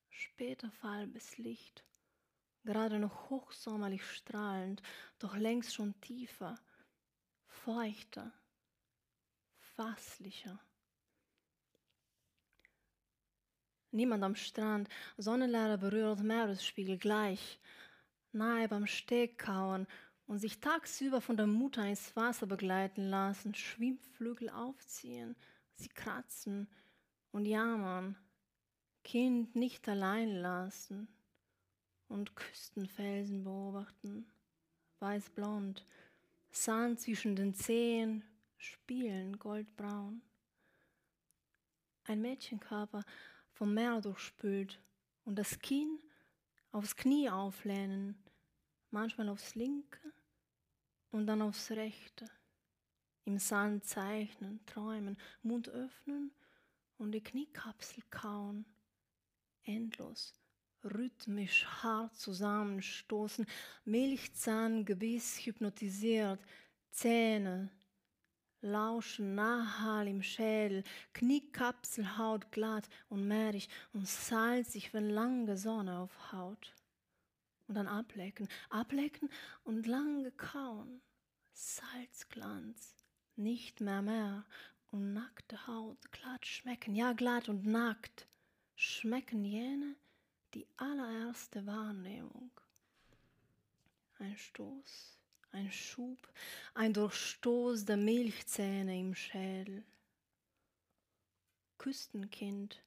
später falbes Licht, gerade noch hochsommerlich strahlend, doch längst schon tiefer, feuchter, fasslicher. Niemand am Strand, Sonnenlehrer berührt Meeresspiegel gleich, nahe beim Steg kauern und sich tagsüber von der Mutter ins Wasser begleiten lassen, Schwimmflügel aufziehen, sie kratzen und jammern, Kind nicht allein lassen und Küstenfelsen beobachten, weißblond, Sand zwischen den Zehen, spielen goldbraun. Ein Mädchenkörper vom Meer durchspült und das Kinn aufs Knie auflehnen, manchmal aufs linke und dann aufs rechte. Im Sand zeichnen, träumen, Mund öffnen und die Kniekapsel kauen. Endlos, rhythmisch, hart zusammenstoßen, Milchzahn, Gebiss hypnotisiert, Zähne, Lauschen, Nahal im Schädel, Kniekapsel, Haut glatt und mehrig und salzig, wenn lange Sonne auf Haut. Und dann ablecken, ablecken und lange kauen. Salzglanz, nicht mehr mehr und nackte Haut glatt schmecken, ja glatt und nackt schmecken jene die allererste Wahrnehmung. Ein Stoß, ein Schub, ein Durchstoß der Milchzähne im Schädel. Küstenkind,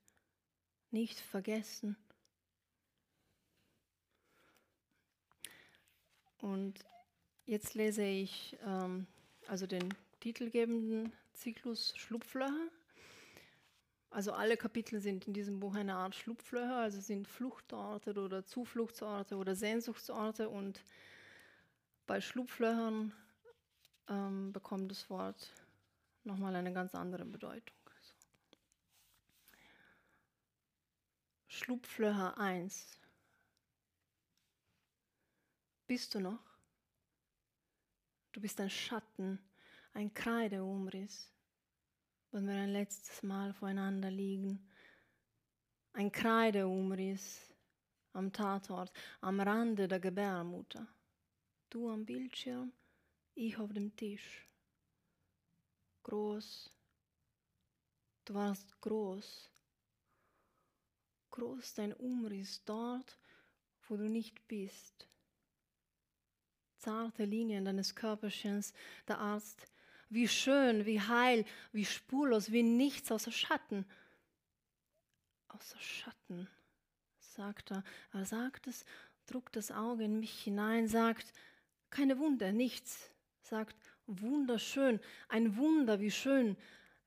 nicht vergessen. Und jetzt lese ich ähm, also den titelgebenden Zyklus Schlupflöcher. Also alle Kapitel sind in diesem Buch eine Art Schlupflöcher, also sind Fluchtorte oder Zufluchtsorte oder Sehnsuchtsorte und bei Schlupflöchern ähm, bekommt das Wort nochmal eine ganz andere Bedeutung. So. Schlupflöcher 1. Bist du noch? Du bist ein Schatten, ein Kreideumriss, wenn wir ein letztes Mal voreinander liegen. Ein Kreideumriss am Tatort, am Rande der Gebärmutter. Du am Bildschirm, ich auf dem Tisch. Groß. Du warst groß. Groß dein Umriss dort, wo du nicht bist. Zarte Linien deines Körperchens, der Arzt wie schön, wie heil, wie spurlos, wie nichts außer Schatten. Außer Schatten, sagt er. Er sagt es, druckt das Auge in mich hinein, sagt, keine Wunder, nichts, sagt, wunderschön, ein Wunder, wie schön,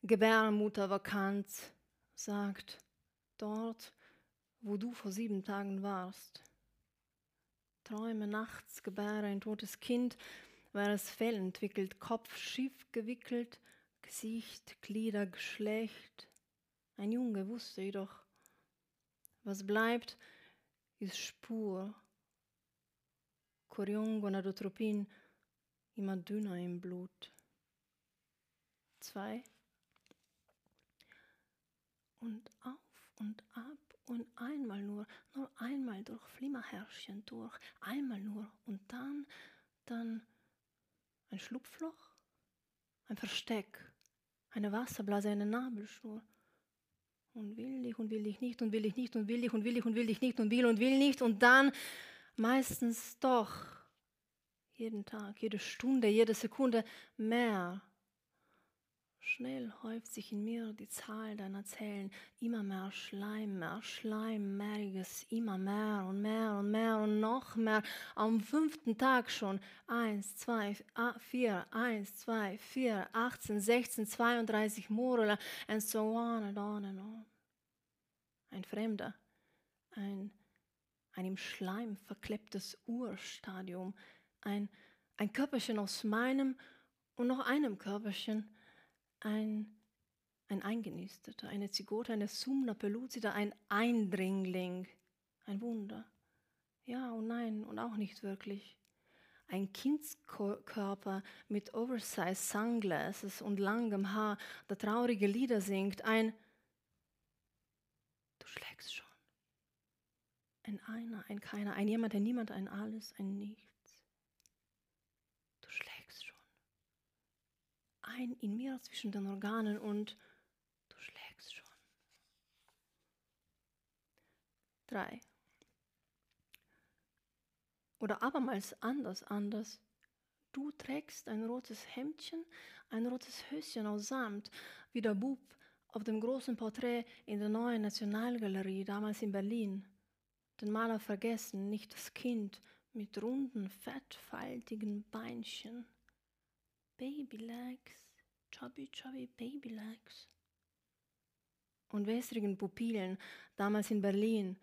Gebärmutter vakant, sagt, dort, wo du vor sieben Tagen warst. Träume nachts, gebäre ein totes Kind, war das Fell entwickelt, Kopf schief gewickelt, Gesicht, Glieder, Geschlecht. Ein Junge wusste jedoch, was bleibt, ist Spur. Chorion, Gonadotropin, immer dünner im Blut. Zwei. Und auf und ab und einmal nur, nur einmal durch Flimmerherrchen durch, einmal nur und dann, dann ein Schlupfloch, ein Versteck, eine Wasserblase, eine Nabelschnur. Und will ich und will ich nicht und will ich nicht und will ich und will ich und will ich nicht und will und will nicht und dann meistens doch jeden Tag, jede Stunde, jede Sekunde mehr Schnell häuft sich in mir die Zahl deiner Zellen, immer mehr Schleim, mehr Schleim, mehriges, immer mehr und mehr und mehr und noch mehr. Am fünften Tag schon. Eins, zwei, vier, eins, zwei, vier, 18, 16, 32 Morele and so on and on and on. Ein Fremder, ein, ein im Schleim verklebtes Urstadium, ein, ein Körperchen aus meinem und noch einem Körperchen, ein, ein Eingenisteter, eine Zygote, eine Sumna pellucida, ein Eindringling. Ein Wunder. Ja und nein und auch nicht wirklich. Ein Kindskörper mit oversized Sunglasses und langem Haar, der traurige Lieder singt. Ein Du schlägst schon. Ein Einer, ein Keiner, ein Jemand, ein Niemand, ein Alles, ein Nichts. Ein in mir zwischen den Organen und du schlägst schon. Drei. Oder abermals anders, anders. Du trägst ein rotes Hemdchen, ein rotes Höschen aus Samt, wie der Bub auf dem großen Porträt in der neuen Nationalgalerie, damals in Berlin. Den Maler vergessen, nicht das Kind mit runden, fettfaltigen Beinchen Baby legs, chubby, chubby baby legs. Und wässrigen Pupillen, damals in Berlin,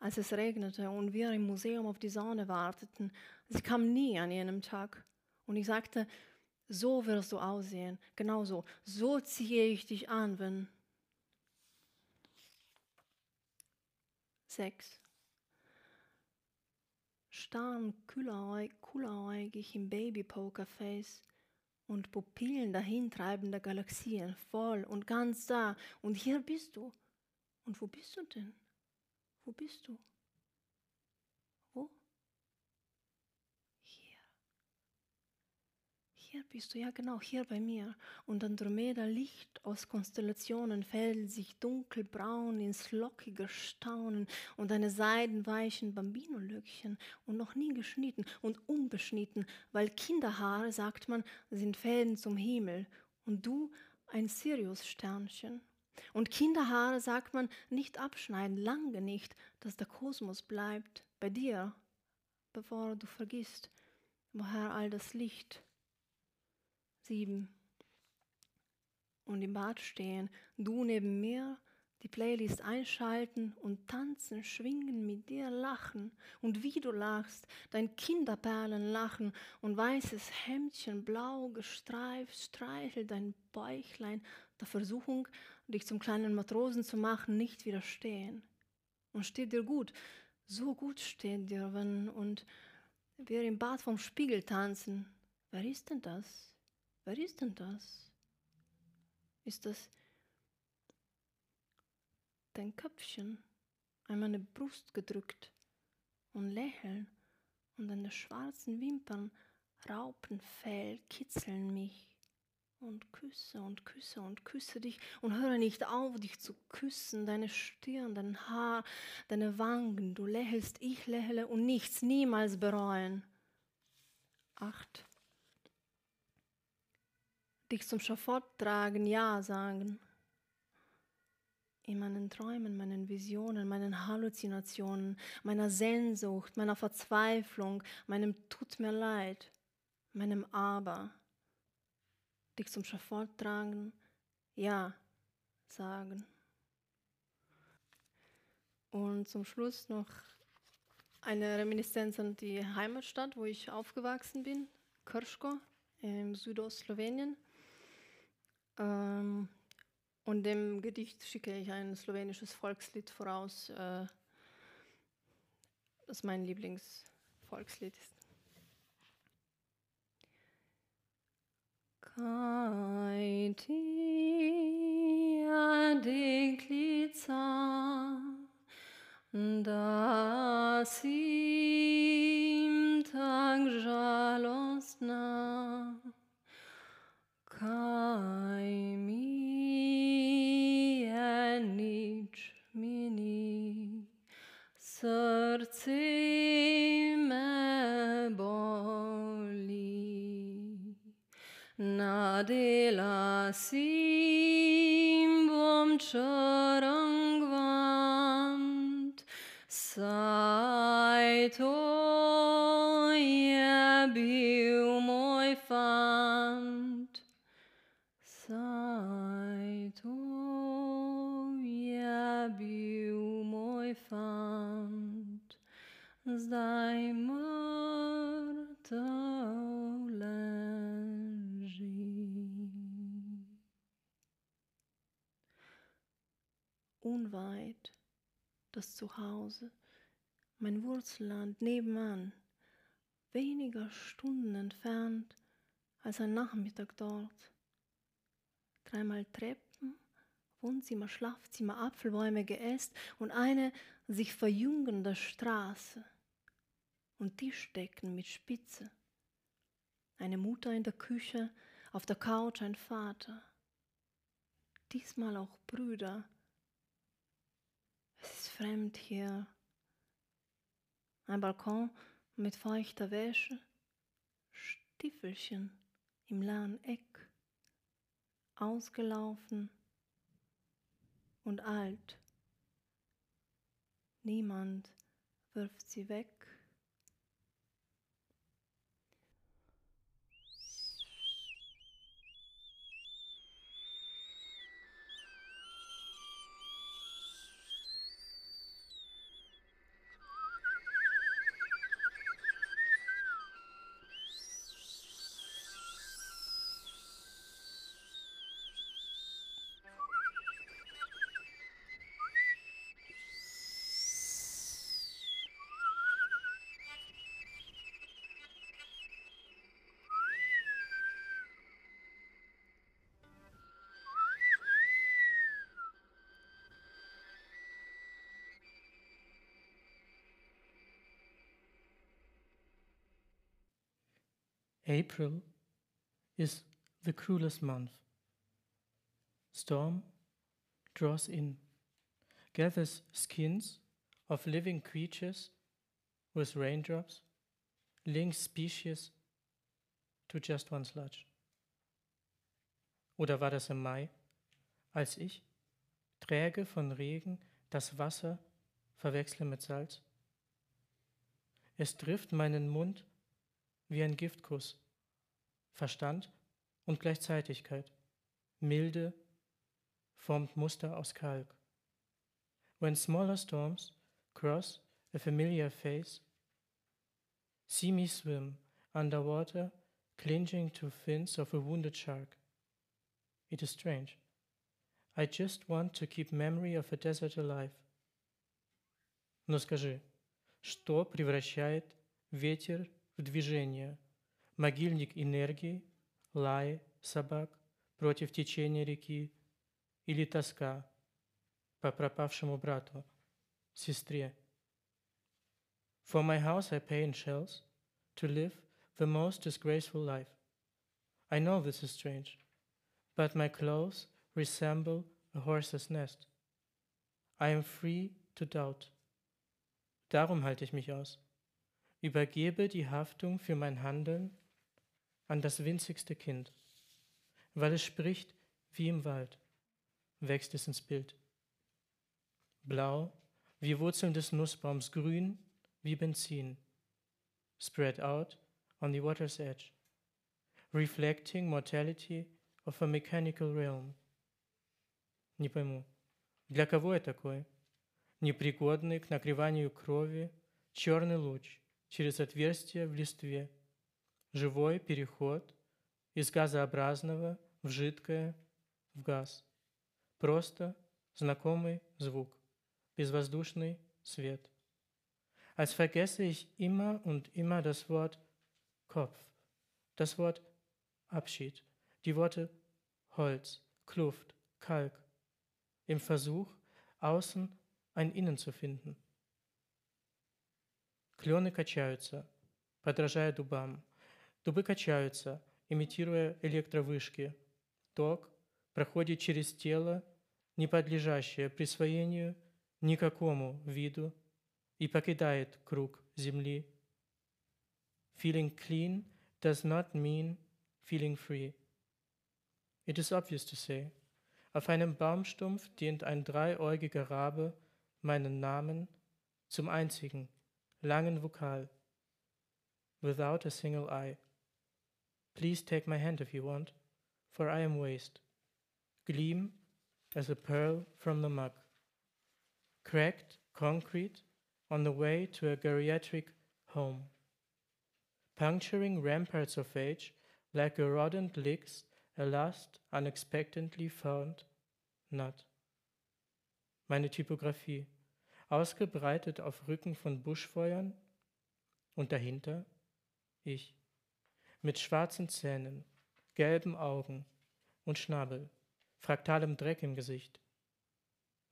als es regnete und wir im Museum auf die Sonne warteten. Sie kam nie an jenem Tag. Und ich sagte, so wirst du aussehen, genau so. So ziehe ich dich an, wenn. Sechs. Starren, cooleräugig im Baby-Poker-Face und Pupillen dahintreibender Galaxien, voll und ganz da. Und hier bist du. Und wo bist du denn? Wo bist du? Wo? Hier. Hier bist du, ja genau, hier bei mir. Und Andromeda Licht aus Konstellationen fällt sich dunkelbraun ins lockige Staunen und deine seidenweichen Bambino-Löckchen und noch nie geschnitten und unbeschnitten, weil Kinderhaare, sagt man, sind Fäden zum Himmel und du ein Sirius-Sternchen. Und Kinderhaare, sagt man, nicht abschneiden, lange nicht, dass der Kosmos bleibt bei dir, bevor du vergisst, woher all das Licht. Sieben. Und im Bad stehen, du neben mir, die Playlist einschalten und tanzen, schwingen, mit dir lachen. Und wie du lachst, dein Kinderperlen lachen und weißes Hemdchen blau gestreift streichelt dein Bäuchlein der Versuchung, dich zum kleinen Matrosen zu machen, nicht widerstehen. Und steht dir gut, so gut steht dir, wenn und wir im Bad vom Spiegel tanzen. Wer ist denn das? Wer ist denn das? Ist das dein Köpfchen an meine Brust gedrückt und lächeln und deine schwarzen Wimpern Raupenfell kitzeln mich und küsse und küsse und küsse dich und höre nicht auf, dich zu küssen, deine Stirn, dein Haar, deine Wangen. Du lächelst, ich lächle und nichts niemals bereuen. Acht. Dich zum Schafott tragen, ja sagen. In meinen Träumen, meinen Visionen, meinen Halluzinationen, meiner Sehnsucht, meiner Verzweiflung, meinem Tut mir leid, meinem Aber dich zum Schafott tragen, ja sagen. Und zum Schluss noch eine Reminiszenz an die Heimatstadt, wo ich aufgewachsen bin, Krško im Südostslowenien. Ähm, und dem Gedicht schicke ich ein slowenisches Volkslied voraus, äh, das mein Lieblingsvolkslied ist. Kaitia deklica, da sim tak žalostna, kaimi je nič mi. Srce me boli, nadela si bom črngvant, saj to je bilo. Fant, zdaj mrtev unweit das Zuhause, mein Wurzelland nebenan, weniger Stunden entfernt als ein Nachmittag dort. Dreimal Treppen, Wohnzimmer, Schlafzimmer, Apfelbäume, Geäst und eine sich verjüngende Straße und Tischdecken mit Spitze. Eine Mutter in der Küche, auf der Couch ein Vater. Diesmal auch Brüder, es ist fremd hier. Ein Balkon mit feuchter Wäsche, Stiefelchen im leeren Eck, ausgelaufen und alt. Niemand wirft sie weg. April is the cruelest month. Storm draws in, gathers skins of living creatures with raindrops, links species to just one sludge. Oder war das im Mai, als ich, träge von Regen, das Wasser verwechsle mit Salz? Es trifft meinen Mund wie ein Giftkuss, Verstand und Gleichzeitigkeit, milde formt Muster aus Kalk. When smaller storms cross a familiar face, see me swim underwater, clinging to fins of a wounded shark. It is strange. I just want to keep memory of a desert alive. Но скажи, что превращает ветер в движение, могильник энергии, лай собак против течения реки или тоска по пропавшему брату, сестре. For my house I pay in shells to live the most disgraceful life. I know this is strange, but my clothes resemble a horse's nest. I am free to doubt. Darum halte ich mich aus. Übergebe die Haftung für mein Handeln an das winzigste Kind. Weil es spricht wie im Wald, wächst es ins Bild. Blau wie Wurzeln des Nussbaums, grün wie Benzin, spread out on the water's edge, reflecting mortality of a mechanical realm. Не пойму, для кого я такой? Непригодный к нагреванию крови черный луч через отверстие в листве, живой переход из газообразного в жидкое, в газ. Просто знакомый звук, безвоздушный свет. Als vergesse ich immer und immer das Wort Kopf, das Wort Abschied, die Worte Holz, Kluft, Kalk, im Versuch, außen ein Innen zu finden. Клены качаются, подражая дубам. Дубы качаются, имитируя электровышки. Ток проходит через тело, не подлежащее присвоению никакому виду, и покидает круг земли. Feeling clean does not mean feeling free. It is obvious to say, auf einem Baumstumpf dehnt ein dreiäugiger Rabe meinen Namen zum einzigen, langen Vokal, without a single I. Please take my hand if you want, for I am waste. Gleam as a pearl from the mug. Cracked concrete on the way to a geriatric home. Puncturing ramparts of age like a rodent licks a last unexpectedly found nut. Meine Typografie, ausgebreitet auf Rücken von Buschfeuern und dahinter ich mit schwarzen Zähnen, gelben Augen und Schnabel, fraktalem Dreck im Gesicht.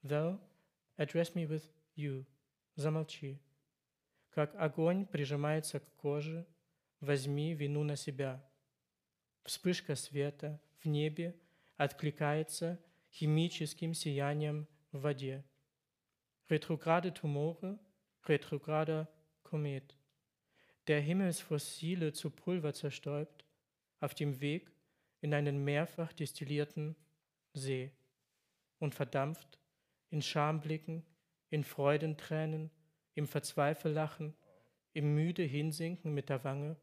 Thou address me with you, замолчи. Как огонь прижимается к коже, возьми вину на себя. Вспышка света в небе откликается химическим сиянием в воде. Retrograde Tumore, retrograder Komet. Der Himmelsfossile zu Pulver zerstäubt, auf dem Weg in einen mehrfach destillierten See und verdampft in Schamblicken, in Freudentränen, im Verzweifellachen, im müde Hinsinken mit der Wange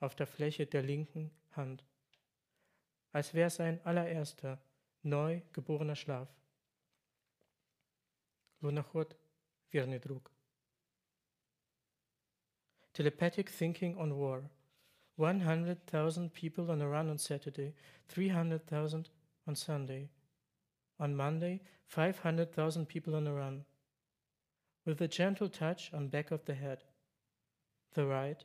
auf der Fläche der linken Hand. Als wäre sein allererster, neu geborener Schlaf. Луноход, верный друг. Telepathic thinking on war. 100,000 people on a run on Saturday, 300,000 on Sunday. On Monday, 500,000 people on a run. With a gentle touch on back of the head. The right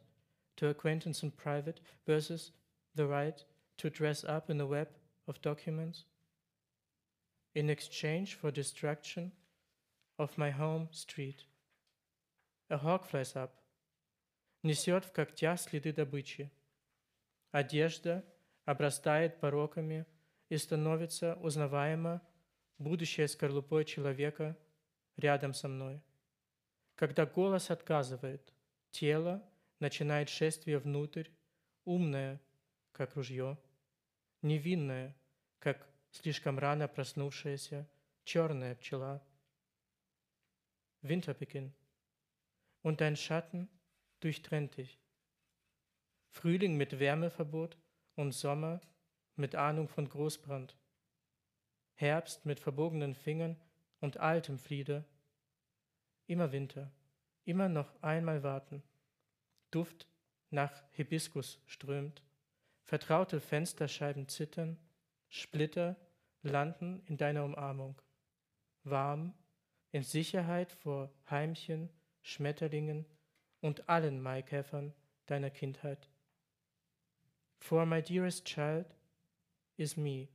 to acquaintance in private versus the right to dress up in a web of documents. In exchange for destruction of my home street. A hawk flies up, несет в когтях следы добычи. одежда обрастает пороками и становится узнаваема будущей скорлупой человека рядом со мной. Когда голос отказывает, тело начинает шествие внутрь, умное, как ружье, невинное, как слишкom rano проснувшаяся черная пчела. Winterbeginn. Und dein Schatten durchtrennt dich. Frühling mit Wärmeverbot und Sommer mit Ahnung von Großbrand. Herbst mit verbogenen Fingern und altem Friede. Immer Winter, immer noch einmal warten. Duft nach Hibiskus strömt, vertraute Fensterscheiben zittern, Splitter landen in deiner Umarmung. Warm, in Sicherheit vor Heimchen, Schmetterlingen und allen Maikäfern deiner Kindheit. For my dearest child is me.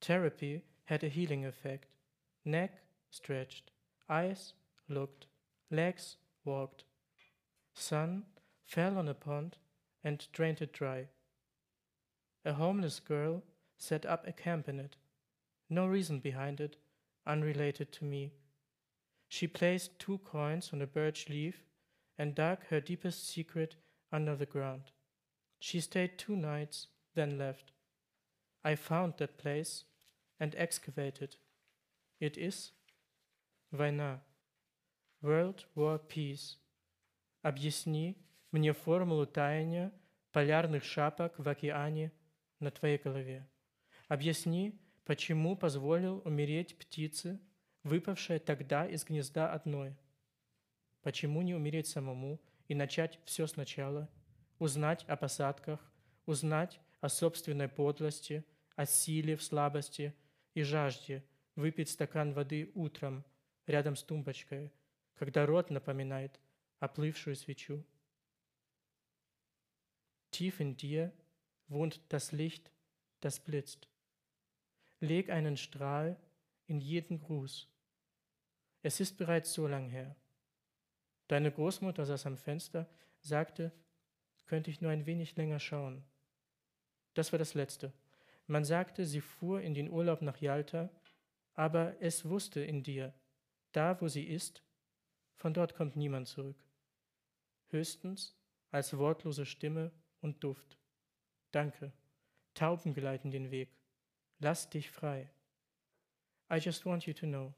Therapy had a healing effect. Neck stretched, eyes looked, legs walked. Sun fell on a pond and drained it dry. A homeless girl set up a camp in it. No reason behind it, unrelated to me. She placed two coins on a birch leaf and dug her deepest secret under the ground. She stayed two nights, then left. I found that place and excavated. It is война. World War Peace. Объясни мне формулу таяния полярных шапок в океане на твоей голове. Объясни, почему позволил умереть птице, выпавшей тогда из гнезда одной. Почему не умереть самому и начать все сначала, узнать о посадках, узнать о собственной подлости, о силе в слабости и жажде, выпить стакан воды утром рядом с тумбочкой, когда рот напоминает оплывшую свечу. Tief in dir wohnt das Licht, das blitzt. Leg einen Strahl in jeden Gruß. Es ist bereits so lang her. Deine Großmutter saß am Fenster, sagte, könnte ich nur ein wenig länger schauen. Das war das Letzte. Man sagte, sie fuhr in den Urlaub nach Jalta, aber es wusste in dir, da wo sie ist, von dort kommt niemand zurück. Höchstens als wortlose Stimme und Duft. Danke. Tauben geleiten den Weg. Lass dich frei. I just want you to know.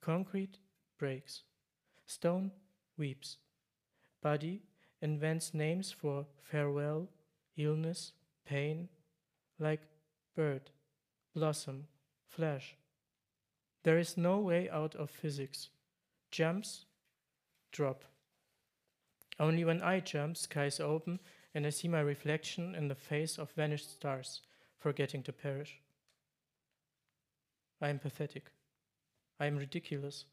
Concrete breaks. Stone weeps. Body invents names for farewell, illness, pain, like bird, blossom, flash. There is no way out of physics. Jumps, drop. Only when I jump, skies open, and I see my reflection in the face of vanished stars, forgetting to perish. I am pathetic. I am ridiculous.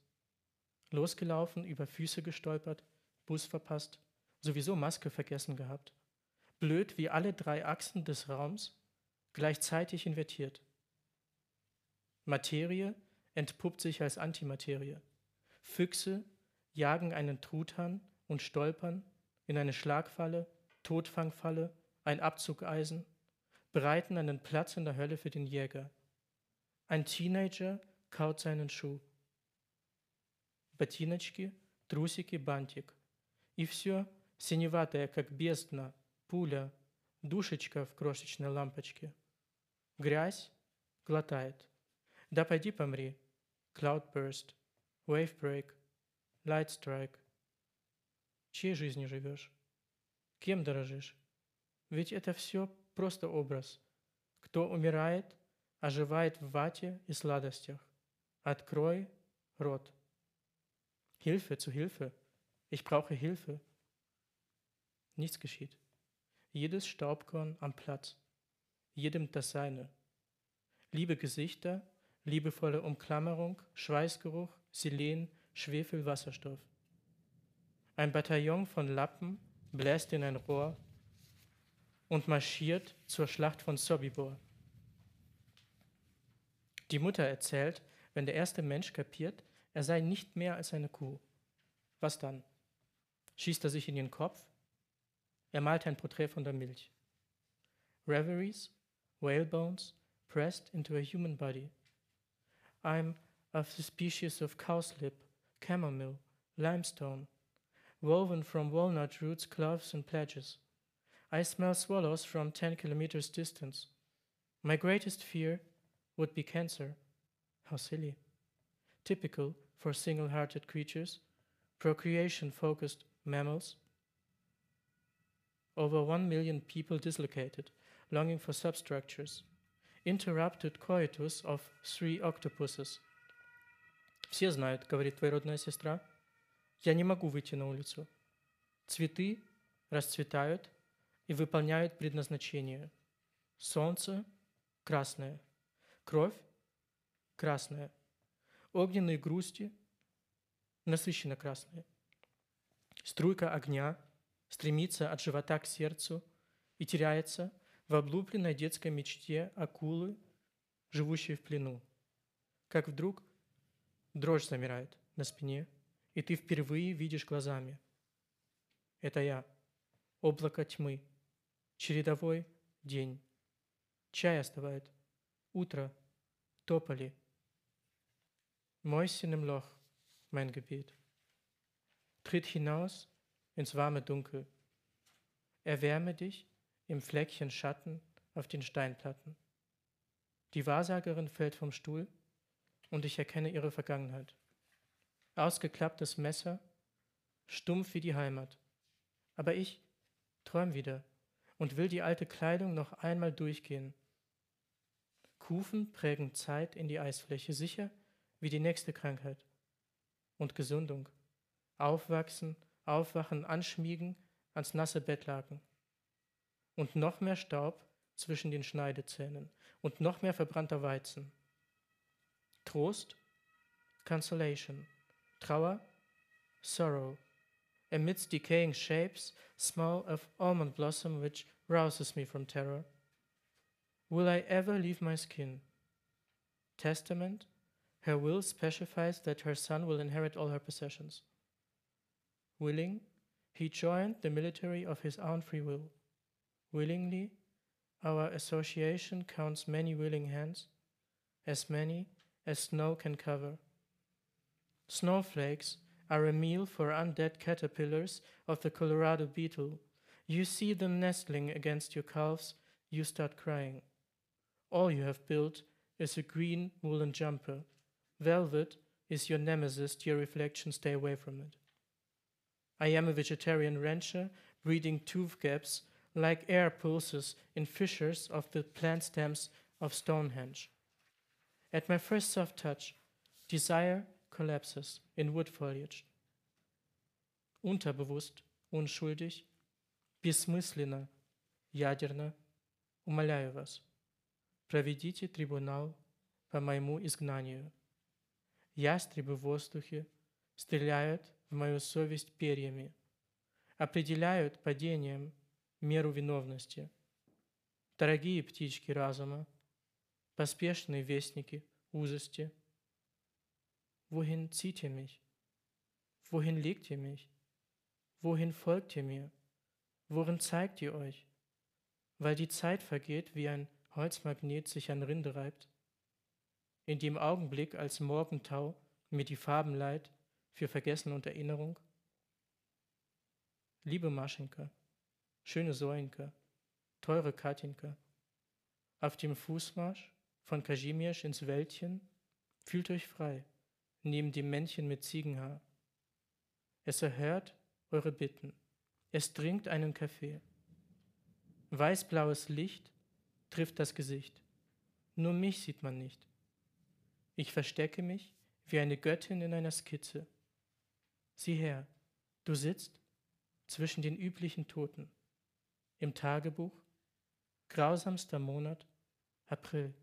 Losgelaufen, über Füße gestolpert, Bus verpasst, sowieso Maske vergessen gehabt. Blöd wie alle drei Achsen des Raums, gleichzeitig invertiert. Materie entpuppt sich als Antimaterie. Füchse jagen einen Truthahn und stolpern in eine Schlagfalle, Todfangfalle, ein Abzugeisen, bereiten einen Platz in der Hölle für den Jäger. Ein Teenager kaut seinen Schuh. Ботиночки, трусики, бантик. И все синеватое, как бездна, пуля, душечка в крошечной лампочке. Грязь глотает. Да пойди помри. Cloudburst, wave break, light strike. Чьей жизнью живешь? Кем дорожишь? Ведь это все просто образ. Кто умирает, оживает в вате и сладостях. Открой рот. Hilfe, zu Hilfe. Ich brauche Hilfe. Nichts geschieht. Jedes Staubkorn am Platz. Jedem das Seine. Liebe Gesichter, liebevolle Umklammerung, Schweißgeruch, Silen, Schwefel, Wasserstoff. Ein Bataillon von Lappen bläst in ein Rohr und marschiert zur Schlacht von Sobibor. Die Mutter erzählt, wenn der erste Mensch kapiert, er sei nicht mehr als eine Kuh. Was dann? Schießt er sich in den Kopf? Er malt ein Porträt von der Milch. Reveries, whale bones, pressed into a human body. I'm of the species of cowslip, chamomile, limestone, woven from walnut roots, cloves, and pledges. I smell swallows from 10 kilometers distance. My greatest fear would be cancer. How silly. Typical for single hearted creatures, procreation focused mammals. Over 1 million people dislocated, longing for substructures. Interrupted coitus of three octopuses. Все знают, говорит твоя родная сестра, я не могу выйти на улицу. Цветы расцветают и выполняют предназначение. Солнце – красное, кровь – красная, огненные грусти – насыщенно красные. Струйка огня стремится от живота к сердцу и теряется в облупленной детской мечте акулы, живущей в плену. Как вдруг дрожь замирает на спине, и ты впервые видишь глазами. Это я, облако тьмы, чередовой день. Чай остывает, утро, тополи. Mäuschen im Loch, mein Gebet. Tritt hinaus ins warme Dunkel. Erwärme dich im Fleckchen Schatten auf den Steinplatten. Die Wahrsagerin fällt vom Stuhl und ich erkenne ihre Vergangenheit. Ausgeklapptes Messer, stumpf wie die Heimat. Aber ich träum wieder und will die alte Kleidung noch einmal durchgehen. Kufen prägen Zeit in die Eisfläche, sicher wie die nächste Krankheit. Und Gesundung. Aufwachsen, aufwachen, anschmiegen ans nasse Bettlaken. Und noch mehr Staub zwischen den Schneidezähnen und noch mehr verbrannter Weizen. Trost, Consolation, Trauer, Sorrow, amidst decaying shapes, smell of almond blossom which rouses me from terror. Will I ever leave my skin? Testament, her will specifies that her son will inherit all her possessions. Willing, he joined the military of his own free will. Willingly, our association counts many willing hands, as many as snow can cover. Snowflakes are a meal for undead caterpillars of the Colorado beetle. You see them nestling against your calves, you start crying. All you have built is a green woolen jumper. Velvet is your nemesis, your reflection, stay away from it. I am a vegetarian rancher breeding tooth gaps like air pulses in fissures of the plant stems of Stonehenge. At my first soft touch, desire collapses in wood foliage. Unterbewusst, unschuldig, бессмысленно, ядерно, умоляю вас, проведите трибунал по моему изгнанию. Ястребы в воздухе стреляют в мою совесть перьями, определяют падением меру виновности. Дорогие птички разума, поспешные вестники узости – Wohin zieht ihr mich? Wohin legt ihr mich? Wohin folgt ihr mir? Worin zeigt ihr euch? Weil die Zeit vergeht, wie ein Holzmagnet sich an Rinde reibt, in dem Augenblick als Morgentau mir die Farben leiht für Vergessen und Erinnerung? Liebe Maschenka, schöne Soinka, teure Katinka, auf dem Fußmarsch von Kajimirsch ins Wäldchen, fühlt euch frei neben dem Männchen mit Ziegenhaar. Es erhört eure Bitten. Es trinkt einen Kaffee. Weißblaues Licht trifft das Gesicht. Nur mich sieht man nicht. Ich verstecke mich wie eine Göttin in einer Skizze. Sieh her, du sitzt zwischen den üblichen Toten. Im Tagebuch, grausamster Monat, April.